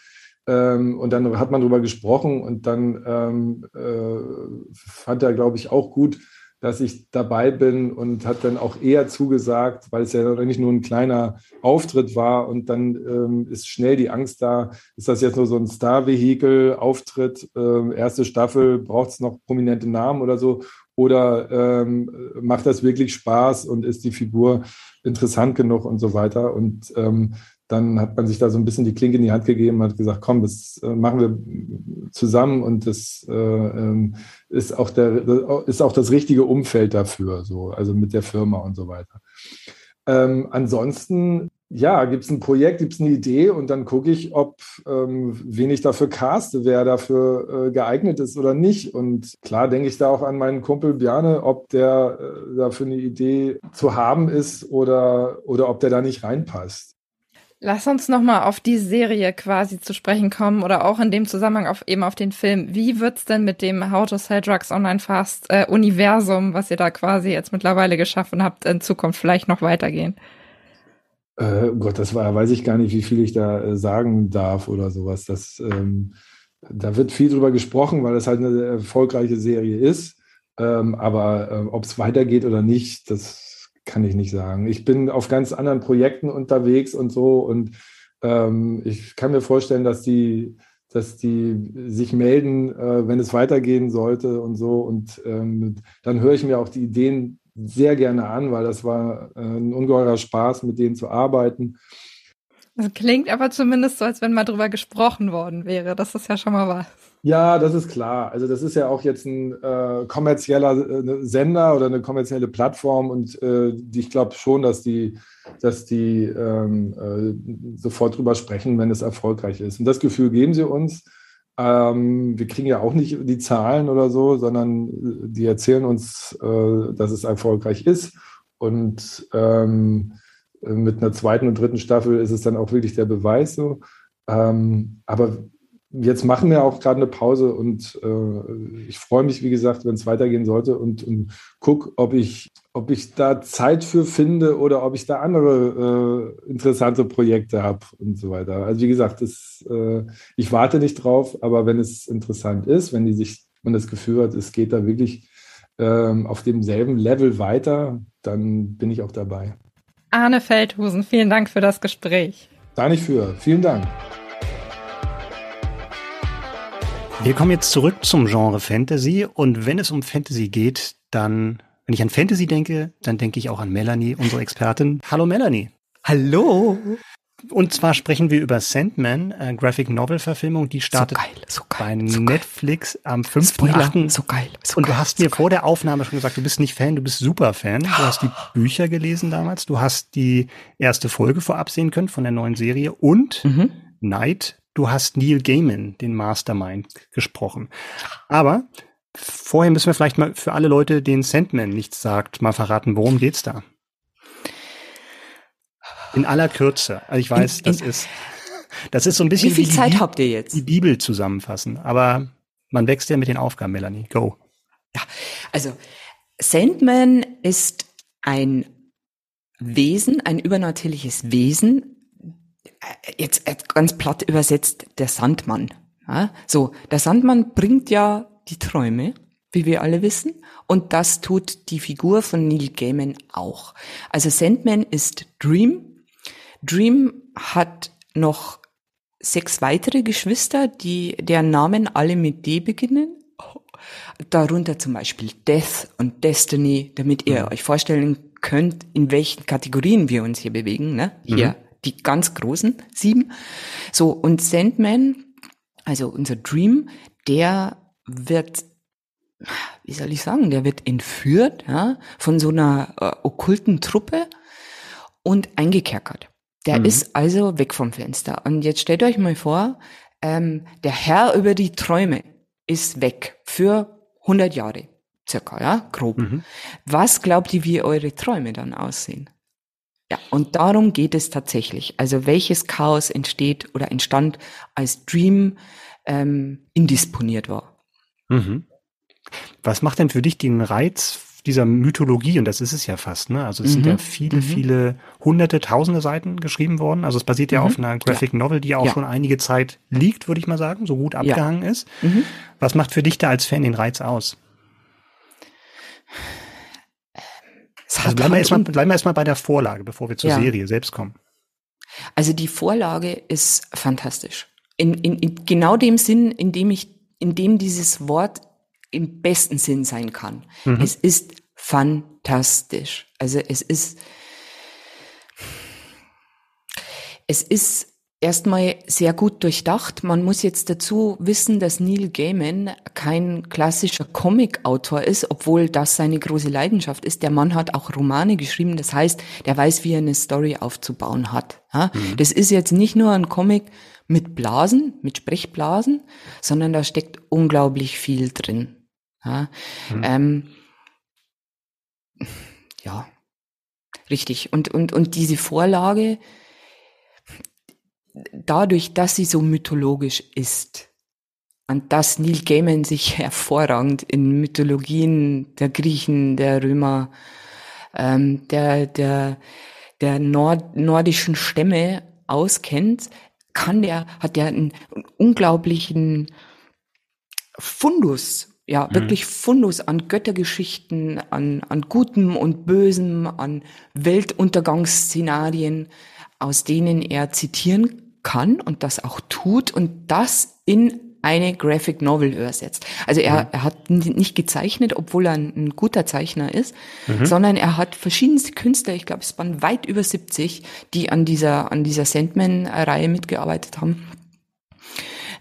[SPEAKER 1] Ähm, und dann hat man darüber gesprochen und dann ähm, äh, fand er, glaube ich, auch gut, dass ich dabei bin und hat dann auch eher zugesagt, weil es ja eigentlich nur ein kleiner Auftritt war und dann ähm, ist schnell die Angst da, ist das jetzt nur so ein Star-Vehikel, Auftritt, äh, erste Staffel, braucht es noch prominente Namen oder so? Oder ähm, macht das wirklich Spaß und ist die Figur interessant genug und so weiter? Und ähm, dann hat man sich da so ein bisschen die Klinke in die Hand gegeben und hat gesagt, komm, das äh, machen wir zusammen und das äh, ähm, ist, auch der, ist auch das richtige Umfeld dafür, so, also mit der Firma und so weiter. Ähm, ansonsten, ja, gibt es ein Projekt, gibt es eine Idee und dann gucke ich, ob ähm, wen ich dafür caste, wer dafür äh, geeignet ist oder nicht. Und klar denke ich da auch an meinen Kumpel Bjane, ob der äh, dafür eine Idee zu haben ist oder, oder ob der da nicht reinpasst.
[SPEAKER 3] Lass uns nochmal auf die Serie quasi zu sprechen kommen oder auch in dem Zusammenhang auf, eben auf den Film. Wie wird's denn mit dem How to Sell Drugs Online Fast äh, Universum, was ihr da quasi jetzt mittlerweile geschaffen habt, in Zukunft vielleicht noch weitergehen?
[SPEAKER 1] Äh, oh Gott, das war, weiß ich gar nicht, wie viel ich da äh, sagen darf oder sowas. Das, ähm, da wird viel drüber gesprochen, weil es halt eine erfolgreiche Serie ist. Ähm, aber äh, ob es weitergeht oder nicht, das kann ich nicht sagen. Ich bin auf ganz anderen Projekten unterwegs und so und ähm, ich kann mir vorstellen, dass die, dass die sich melden, äh, wenn es weitergehen sollte und so. Und ähm, dann höre ich mir auch die Ideen sehr gerne an, weil das war äh, ein ungeheurer Spaß, mit denen zu arbeiten.
[SPEAKER 3] Das klingt aber zumindest so, als wenn mal drüber gesprochen worden wäre. Das ist ja schon mal was.
[SPEAKER 1] Ja, das ist klar. Also das ist ja auch jetzt ein äh, kommerzieller äh, Sender oder eine kommerzielle Plattform und äh, ich glaube schon, dass die, dass die ähm, äh, sofort drüber sprechen, wenn es erfolgreich ist. Und das Gefühl geben sie uns. Ähm, wir kriegen ja auch nicht die Zahlen oder so, sondern die erzählen uns, äh, dass es erfolgreich ist. Und ähm, mit einer zweiten und dritten Staffel ist es dann auch wirklich der Beweis so. Ähm, aber jetzt machen wir auch gerade eine Pause und äh, ich freue mich, wie gesagt, wenn es weitergehen sollte und, und guck, ob ich, ob ich da Zeit für finde oder ob ich da andere äh, interessante Projekte habe und so weiter. Also wie gesagt, das, äh, ich warte nicht drauf, aber wenn es interessant ist, wenn die sich, man das Gefühl hat, es geht da wirklich ähm, auf demselben Level weiter, dann bin ich auch dabei.
[SPEAKER 3] Arne Feldhusen, vielen Dank für das Gespräch.
[SPEAKER 1] Da nicht für. Vielen Dank.
[SPEAKER 2] Wir kommen jetzt zurück zum Genre Fantasy und wenn es um Fantasy geht, dann, wenn ich an Fantasy denke, dann denke ich auch an Melanie, unsere Expertin. Hallo Melanie.
[SPEAKER 4] Hallo.
[SPEAKER 2] Und zwar sprechen wir über Sandman, äh, Graphic Novel Verfilmung, die startet
[SPEAKER 4] so geil, so geil,
[SPEAKER 2] bei
[SPEAKER 4] so
[SPEAKER 2] Netflix geil. am 5.8.
[SPEAKER 4] So geil. So
[SPEAKER 2] und du hast mir vor der Aufnahme schon gesagt, du bist nicht Fan, du bist super Fan. Du hast die [gasps] Bücher gelesen damals, du hast die erste Folge vorab sehen können von der neuen Serie und
[SPEAKER 4] Mhm.
[SPEAKER 2] Night, du hast Neil Gaiman, den Mastermind, gesprochen. Aber vorher müssen wir vielleicht mal für alle Leute, denen Sandman nichts sagt, mal verraten, worum geht's da? In aller Kürze. Also ich weiß,
[SPEAKER 4] In-
[SPEAKER 2] das
[SPEAKER 4] in-
[SPEAKER 2] ist, das ist so ein bisschen
[SPEAKER 4] Wie viel
[SPEAKER 2] die
[SPEAKER 4] Zeit
[SPEAKER 2] Bi-
[SPEAKER 4] habt ihr jetzt?
[SPEAKER 2] die Bibel zusammenfassen. Aber man wächst ja mit den Aufgaben, Melanie. Go.
[SPEAKER 4] Also, Sandman ist ein Wesen, ein übernatürliches Wesen, äh, jetzt äh, ganz platt übersetzt, der Sandmann. Ja? So, der Sandmann bringt ja die Träume, wie wir alle wissen, und das tut die Figur von Neil Gaiman auch. Also Sandman ist Dream. Dream hat noch sechs weitere Geschwister, die deren Namen alle mit D beginnen. Darunter zum Beispiel Death und Destiny, damit ihr euch vorstellen könnt, in welchen Kategorien wir uns hier bewegen. Ne? Hier die ganz großen, sieben. So, und Sandman, also unser Dream, der wird, wie soll ich sagen, der wird entführt ja, von so einer äh, okkulten Truppe und eingekerkert. Der
[SPEAKER 2] Mhm.
[SPEAKER 4] ist also weg vom Fenster. Und jetzt stellt euch mal vor, ähm, der Herr über die Träume ist weg für 100 Jahre, circa, ja, grob.
[SPEAKER 2] Mhm.
[SPEAKER 4] Was glaubt ihr, wie eure Träume dann aussehen? Ja, und darum geht es tatsächlich. Also welches Chaos entsteht oder entstand, als Dream ähm, indisponiert war.
[SPEAKER 2] Mhm. Was macht denn für dich den Reiz dieser Mythologie? Und das ist es ja fast, ne? Also es sind
[SPEAKER 4] Mhm.
[SPEAKER 2] ja viele,
[SPEAKER 4] Mhm.
[SPEAKER 2] viele hunderte, tausende Seiten geschrieben worden. Also es basiert ja
[SPEAKER 4] Mhm.
[SPEAKER 2] auf einer Graphic Novel, die ja auch
[SPEAKER 4] Ja.
[SPEAKER 2] schon einige Zeit liegt, würde ich mal sagen, so gut abgehangen ist.
[SPEAKER 4] Mhm.
[SPEAKER 2] Was macht für dich da als Fan den Reiz aus? Also bleiben wir erstmal, bleiben wir erstmal bei der Vorlage, bevor wir zur
[SPEAKER 4] Ja.
[SPEAKER 2] Serie selbst kommen.
[SPEAKER 4] Also die Vorlage ist fantastisch. In, in, in genau dem Sinn, in dem ich, in dem dieses Wort im besten Sinn sein kann. Es ist fantastisch. Also es ist, es ist erstmal sehr gut durchdacht. Man muss jetzt dazu wissen, dass Neil Gaiman kein klassischer Comic-Autor ist, obwohl das seine große Leidenschaft ist. Der Mann hat auch Romane geschrieben. Das heißt, der weiß, wie er eine Story aufzubauen hat. Ja? Das ist jetzt nicht nur ein Comic mit Blasen, mit Sprechblasen, sondern da steckt unglaublich viel drin. Ja, ähm, ja. richtig. Und, und, und diese Vorlage, dadurch, dass sie so mythologisch ist und dass Neil Gaiman sich [laughs] hervorragend in Mythologien der Griechen, der Römer, ähm, der, der, der Nord nordischen Stämme auskennt, kann der, hat der einen unglaublichen Fundus, ja, wirklich Fundus an Göttergeschichten, an, an Gutem und Bösem, an Weltuntergangsszenarien, aus denen er zitieren kann und das auch tut und das in eine Graphic Novel übersetzt. Also er, mhm. er hat nicht gezeichnet, obwohl er ein, ein guter Zeichner ist, mhm. sondern er hat verschiedenste Künstler, ich glaube, es waren weit über 70, die an dieser, an dieser Sandman-Reihe mitgearbeitet haben.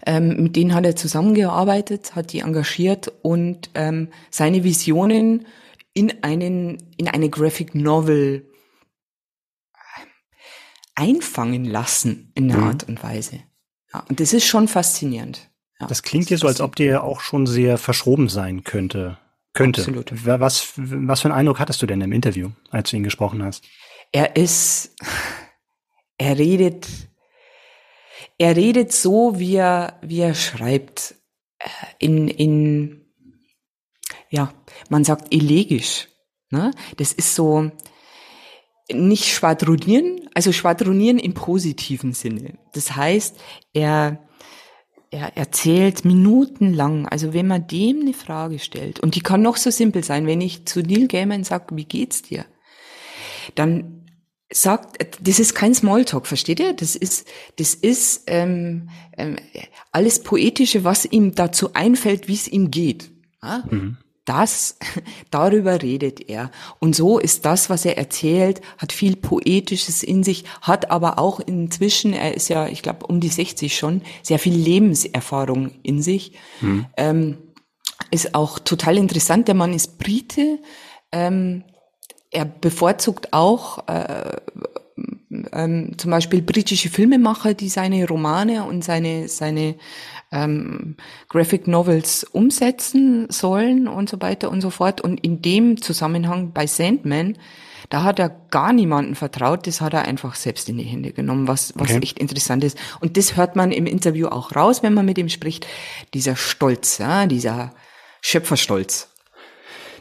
[SPEAKER 4] Ähm, mit denen hat er zusammengearbeitet, hat die engagiert und ähm, seine Visionen in einen, in eine Graphic Novel einfangen lassen in einer mhm. Art und Weise. Ja, und das ist schon faszinierend.
[SPEAKER 2] Ja, das klingt hier so, als ob der auch schon sehr verschroben sein könnte. Könnte. Absolut. Was, was für einen Eindruck hattest du denn im Interview, als du ihn gesprochen hast?
[SPEAKER 4] Er ist, er redet, er redet so, wie er, wie er schreibt. Äh, in, in, ja, man sagt elegisch. Ne? Das ist so, nicht schwadronieren, also schwadronieren im positiven Sinne. Das heißt, er, er erzählt minutenlang, also wenn man dem eine Frage stellt, und die kann noch so simpel sein, wenn ich zu Neil Gaiman sage, wie geht's dir? Dann sagt, das ist kein Smalltalk, versteht ihr? Das ist, das ist ähm, ähm, alles Poetische, was ihm dazu einfällt, wie es ihm geht. Ja? Mhm das, [laughs] darüber redet er. Und so ist das, was er erzählt, hat viel Poetisches in sich, hat aber auch inzwischen, er ist ja, ich glaube, um die 60 schon, sehr viel Lebenserfahrung in sich. Hm. Ähm, ist auch total interessant. Der Mann ist Brite. Ähm, er bevorzugt auch äh, ähm, zum Beispiel britische Filmemacher, die seine Romane und seine, seine ähm, Graphic Novels umsetzen sollen und so weiter und so fort. Und in dem Zusammenhang bei Sandman, da hat er gar niemanden vertraut, das hat er einfach selbst in die Hände genommen, was, was okay. echt interessant ist. Und das hört man im Interview auch raus, wenn man mit ihm spricht. Dieser Stolz, ja, dieser Schöpferstolz.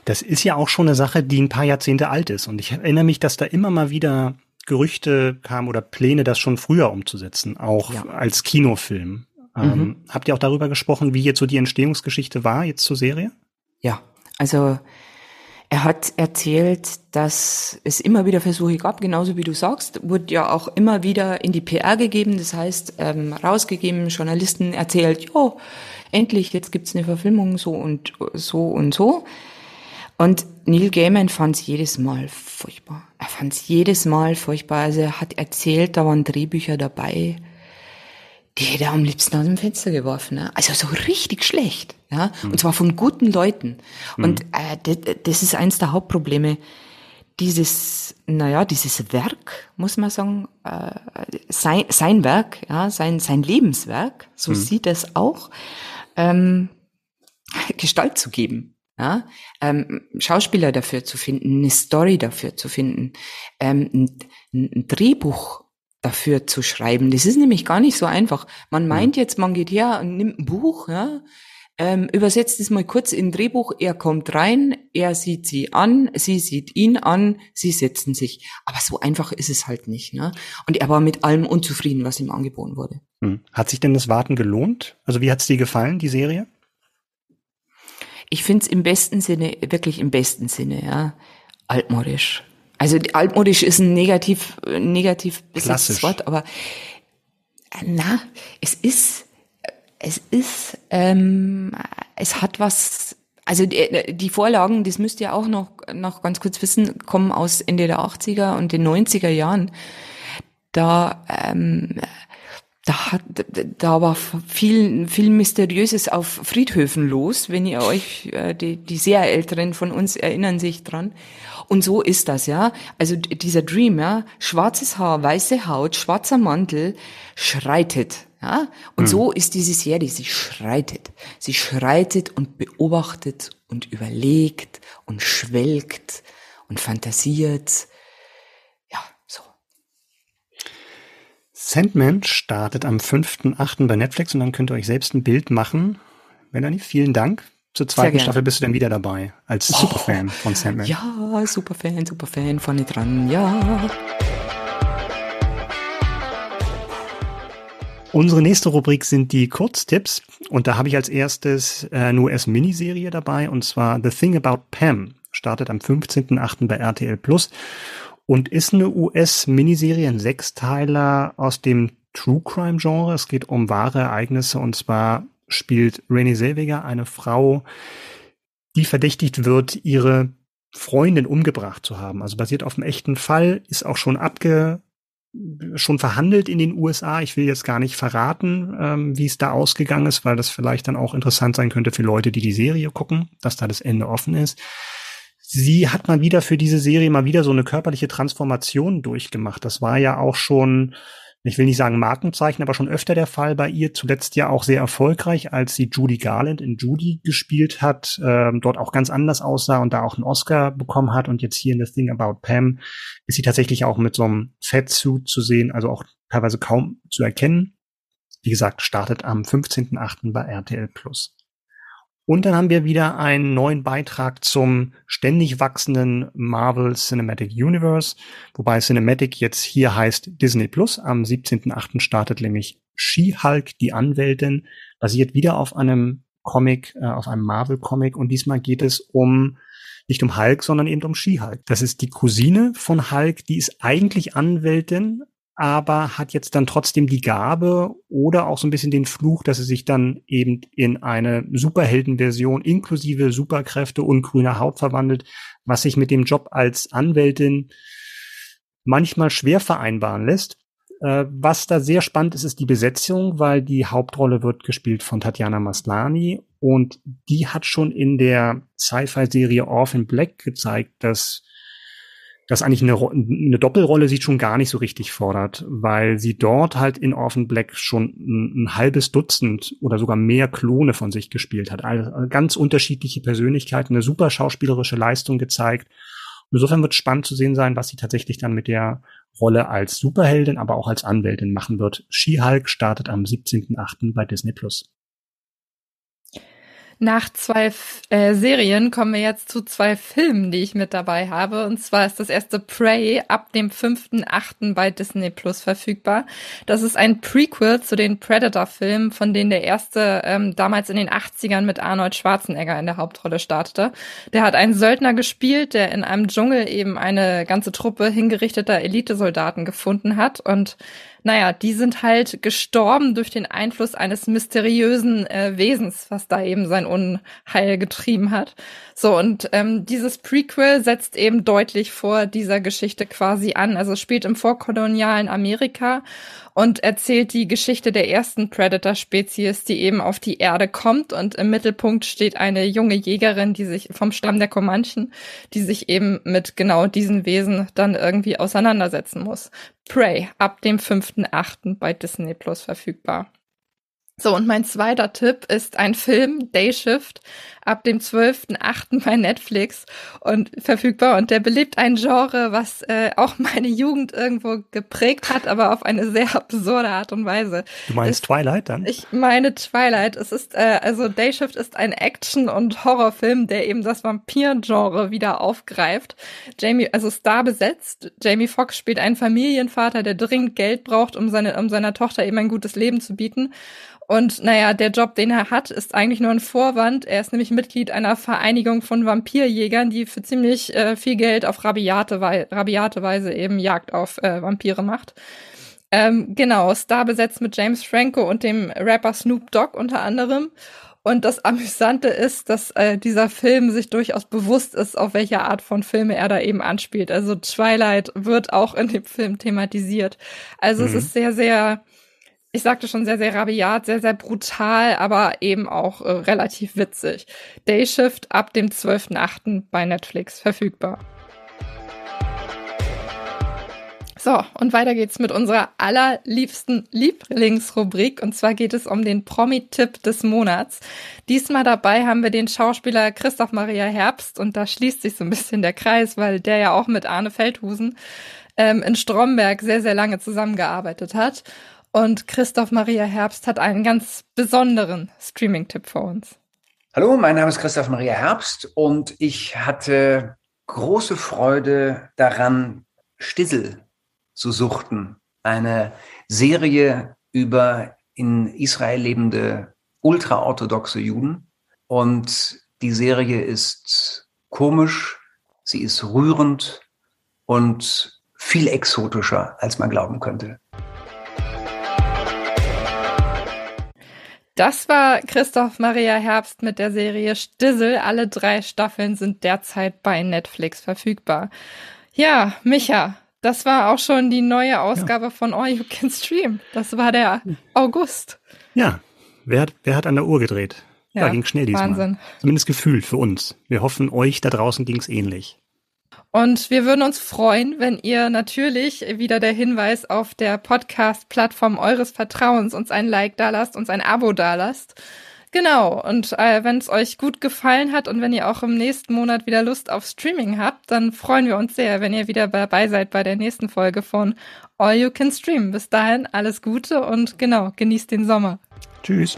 [SPEAKER 2] Das ist ja auch schon eine Sache, die ein paar Jahrzehnte alt ist. Und ich erinnere mich, dass da immer mal wieder Gerüchte kamen oder Pläne, das schon früher umzusetzen, auch ja. als Kinofilm. Ähm, mhm. Habt ihr auch darüber gesprochen, wie jetzt so die Entstehungsgeschichte war jetzt zur Serie?
[SPEAKER 4] Ja, also er hat erzählt, dass es immer wieder Versuche gab, genauso wie du sagst, wurde ja auch immer wieder in die PR gegeben, das heißt ähm, rausgegeben, Journalisten erzählt, jo, endlich, jetzt gibt's eine Verfilmung so und so und so. Und Neil Gaiman fand es jedes Mal furchtbar. Er fand es jedes Mal furchtbar. Also er hat erzählt, da waren Drehbücher dabei, die hätte er am liebsten aus dem Fenster geworfen. Ne? Also so richtig schlecht. Ja? Mhm. Und zwar von guten Leuten. Mhm. Und äh, das, das ist eins der Hauptprobleme. Dieses, naja, dieses Werk, muss man sagen, äh, sein, sein Werk, ja, sein, sein Lebenswerk, so mhm. sieht es auch, ähm, Gestalt zu geben ja, ähm, Schauspieler dafür zu finden, eine Story dafür zu finden, ähm, ein, ein, Drehbuch dafür zu schreiben. Das ist nämlich gar nicht so einfach. Man mhm. meint jetzt, man geht her und nimmt ein Buch, ja, ähm, übersetzt es mal kurz in ein Drehbuch, er kommt rein, er sieht sie an, sie sieht ihn an, sie setzen sich. Aber so einfach ist es halt nicht. Ne? Und er war mit allem unzufrieden, was ihm angeboten wurde.
[SPEAKER 2] Hm. Hat sich denn das Warten gelohnt? Also wie hat es dir gefallen, die Serie?
[SPEAKER 4] Ich finde es im besten Sinne, wirklich im besten Sinne, ja, altmodisch. Also altmodisch ist ein negativ, negativ besetztes Wort, aber na, es ist, es ist, ähm, es hat was, also die, die Vorlagen, das müsst ihr auch noch, noch ganz kurz wissen, kommen aus Ende der 80er und den 90er Jahren. Da ähm, da, hat, da war viel, viel Mysteriöses auf Friedhöfen los, wenn ihr euch, äh, die, die sehr Älteren von uns erinnern sich dran. Und so ist das, ja. Also dieser Dream, ja. Schwarzes Haar, weiße Haut, schwarzer Mantel, schreitet, ja. Und mhm. so ist diese Serie, sie schreitet. Sie schreitet und beobachtet und überlegt und schwelgt und fantasiert
[SPEAKER 2] Sandman startet am 5.8. bei Netflix und dann könnt ihr euch selbst ein Bild machen. Melanie, vielen Dank. Zur zweiten Staffel bist du dann wieder dabei, als oh, Superfan von Sandman.
[SPEAKER 4] Ja, Superfan, Superfan, vorne dran, ja.
[SPEAKER 2] Unsere nächste Rubrik sind die Kurztipps und da habe ich als erstes äh, eine US-Miniserie dabei und zwar The Thing About Pam. Startet am 15.8. bei RTL Plus und ist eine US-Miniserie, ein Sechsteiler aus dem True Crime Genre. Es geht um wahre Ereignisse und zwar spielt Renée Selweger eine Frau, die verdächtigt wird, ihre Freundin umgebracht zu haben. Also basiert auf einem echten Fall, ist auch schon abge schon verhandelt in den USA. Ich will jetzt gar nicht verraten, ähm, wie es da ausgegangen ist, weil das vielleicht dann auch interessant sein könnte für Leute, die die Serie gucken, dass da das Ende offen ist. Sie hat mal wieder für diese Serie mal wieder so eine körperliche Transformation durchgemacht. Das war ja auch schon ich will nicht sagen Markenzeichen, aber schon öfter der Fall bei ihr. Zuletzt ja auch sehr erfolgreich, als sie Judy Garland in Judy gespielt hat, ähm, dort auch ganz anders aussah und da auch einen Oscar bekommen hat. Und jetzt hier in The Thing About Pam ist sie tatsächlich auch mit so einem Fatsuit zu sehen, also auch teilweise kaum zu erkennen. Wie gesagt, startet am 15.8. bei RTL Plus. Und dann haben wir wieder einen neuen Beitrag zum ständig wachsenden Marvel Cinematic Universe, wobei Cinematic jetzt hier heißt Disney Plus. Am 17.8. startet nämlich She-Hulk, die Anwältin, basiert wieder auf einem Comic, äh, auf einem Marvel-Comic und diesmal geht es um nicht um Hulk, sondern eben um She-Hulk. Das ist die Cousine von Hulk, die ist eigentlich Anwältin, aber hat jetzt dann trotzdem die Gabe oder auch so ein bisschen den Fluch, dass sie sich dann eben in eine Superheldenversion inklusive Superkräfte und grüner Haut verwandelt, was sich mit dem Job als Anwältin manchmal schwer vereinbaren lässt. Äh, was da sehr spannend ist, ist die Besetzung, weil die Hauptrolle wird gespielt von Tatjana Maslani und die hat schon in der Sci-Fi-Serie Orphan Black gezeigt, dass dass eigentlich eine, eine Doppelrolle sich schon gar nicht so richtig fordert, weil sie dort halt in Orphan Black schon ein, ein halbes Dutzend oder sogar mehr Klone von sich gespielt hat. Also ganz unterschiedliche Persönlichkeiten, eine super schauspielerische Leistung gezeigt. Insofern wird spannend zu sehen sein, was sie tatsächlich dann mit der Rolle als Superheldin, aber auch als Anwältin machen wird. She-Hulk startet am 17.8. bei Disney Plus.
[SPEAKER 3] Nach zwei äh, Serien kommen wir jetzt zu zwei Filmen, die ich mit dabei habe. Und zwar ist das erste Prey ab dem 5.8. bei Disney Plus verfügbar. Das ist ein Prequel zu den Predator-Filmen, von denen der erste ähm, damals in den 80ern mit Arnold Schwarzenegger in der Hauptrolle startete. Der hat einen Söldner gespielt, der in einem Dschungel eben eine ganze Truppe hingerichteter Elitesoldaten gefunden hat und naja, die sind halt gestorben durch den Einfluss eines mysteriösen äh, Wesens, was da eben sein Unheil getrieben hat. So, und ähm, dieses Prequel setzt eben deutlich vor dieser Geschichte quasi an. Also spielt im vorkolonialen Amerika und erzählt die Geschichte der ersten Predator-Spezies, die eben auf die Erde kommt. Und im Mittelpunkt steht eine junge Jägerin, die sich vom Stamm der Comanchen, die sich eben mit genau diesen Wesen dann irgendwie auseinandersetzen muss. Prey ab dem 5.8. bei Disney Plus verfügbar. So, und mein zweiter Tipp ist ein Film, Day Shift, ab dem 12.8. bei Netflix und verfügbar. Und der belebt ein Genre, was äh, auch meine Jugend irgendwo geprägt hat, aber auf eine sehr absurde Art und Weise.
[SPEAKER 2] Du meinst
[SPEAKER 3] es,
[SPEAKER 2] Twilight dann?
[SPEAKER 3] Ich meine Twilight. Es ist, äh, also Day Shift ist ein Action- und Horrorfilm, der eben das Vampir-Genre wieder aufgreift. Jamie, also Star besetzt. Jamie Foxx spielt einen Familienvater, der dringend Geld braucht, um seine, um seiner Tochter eben ein gutes Leben zu bieten. Und naja, der Job, den er hat, ist eigentlich nur ein Vorwand. Er ist nämlich Mitglied einer Vereinigung von Vampirjägern, die für ziemlich äh, viel Geld auf rabiate, Wei rabiate Weise eben Jagd auf äh, Vampire macht. Ähm, genau, Star besetzt mit James Franco und dem Rapper Snoop Dogg unter anderem. Und das Amüsante ist, dass äh, dieser Film sich durchaus bewusst ist, auf welche Art von Filme er da eben anspielt. Also Twilight wird auch in dem Film thematisiert. Also mhm. es ist sehr, sehr ich sagte schon sehr, sehr rabiat, sehr, sehr brutal, aber eben auch äh, relativ witzig. Dayshift ab dem 12.8. bei Netflix verfügbar. So, und weiter geht's mit unserer allerliebsten Lieblingsrubrik. Und zwar geht es um den Promi-Tipp des Monats. Diesmal dabei haben wir den Schauspieler Christoph Maria Herbst. Und da schließt sich so ein bisschen der Kreis, weil der ja auch mit Arne Feldhusen ähm, in Stromberg sehr, sehr lange zusammengearbeitet hat. Und Christoph Maria Herbst hat einen ganz besonderen Streaming-Tipp für uns.
[SPEAKER 5] Hallo, mein Name ist Christoph Maria Herbst und ich hatte große Freude daran, Stissel zu suchten. Eine Serie über in Israel lebende ultraorthodoxe Juden. Und die Serie ist komisch, sie ist rührend und viel exotischer, als man glauben könnte.
[SPEAKER 3] Das war Christoph Maria Herbst mit der Serie Stissel. Alle drei Staffeln sind derzeit bei Netflix verfügbar. Ja, Micha, das war auch schon die neue Ausgabe ja. von All You Can Stream. Das war der August.
[SPEAKER 2] Ja, wer hat, wer hat an der Uhr gedreht? Ja, ja ging schnell diesmal. Wahnsinn. Zumindest gefühlt für uns. Wir hoffen, euch da draußen ging es ähnlich.
[SPEAKER 3] Und wir würden uns freuen, wenn ihr natürlich wieder der Hinweis auf der Podcast-Plattform eures Vertrauens uns ein Like da lasst, uns ein Abo da lasst. Genau, und äh, wenn es euch gut gefallen hat und wenn ihr auch im nächsten Monat wieder Lust auf Streaming habt, dann freuen wir uns sehr, wenn ihr wieder dabei seid bei der nächsten Folge von All You Can Stream. Bis dahin alles Gute und genau, genießt den Sommer.
[SPEAKER 2] Tschüss.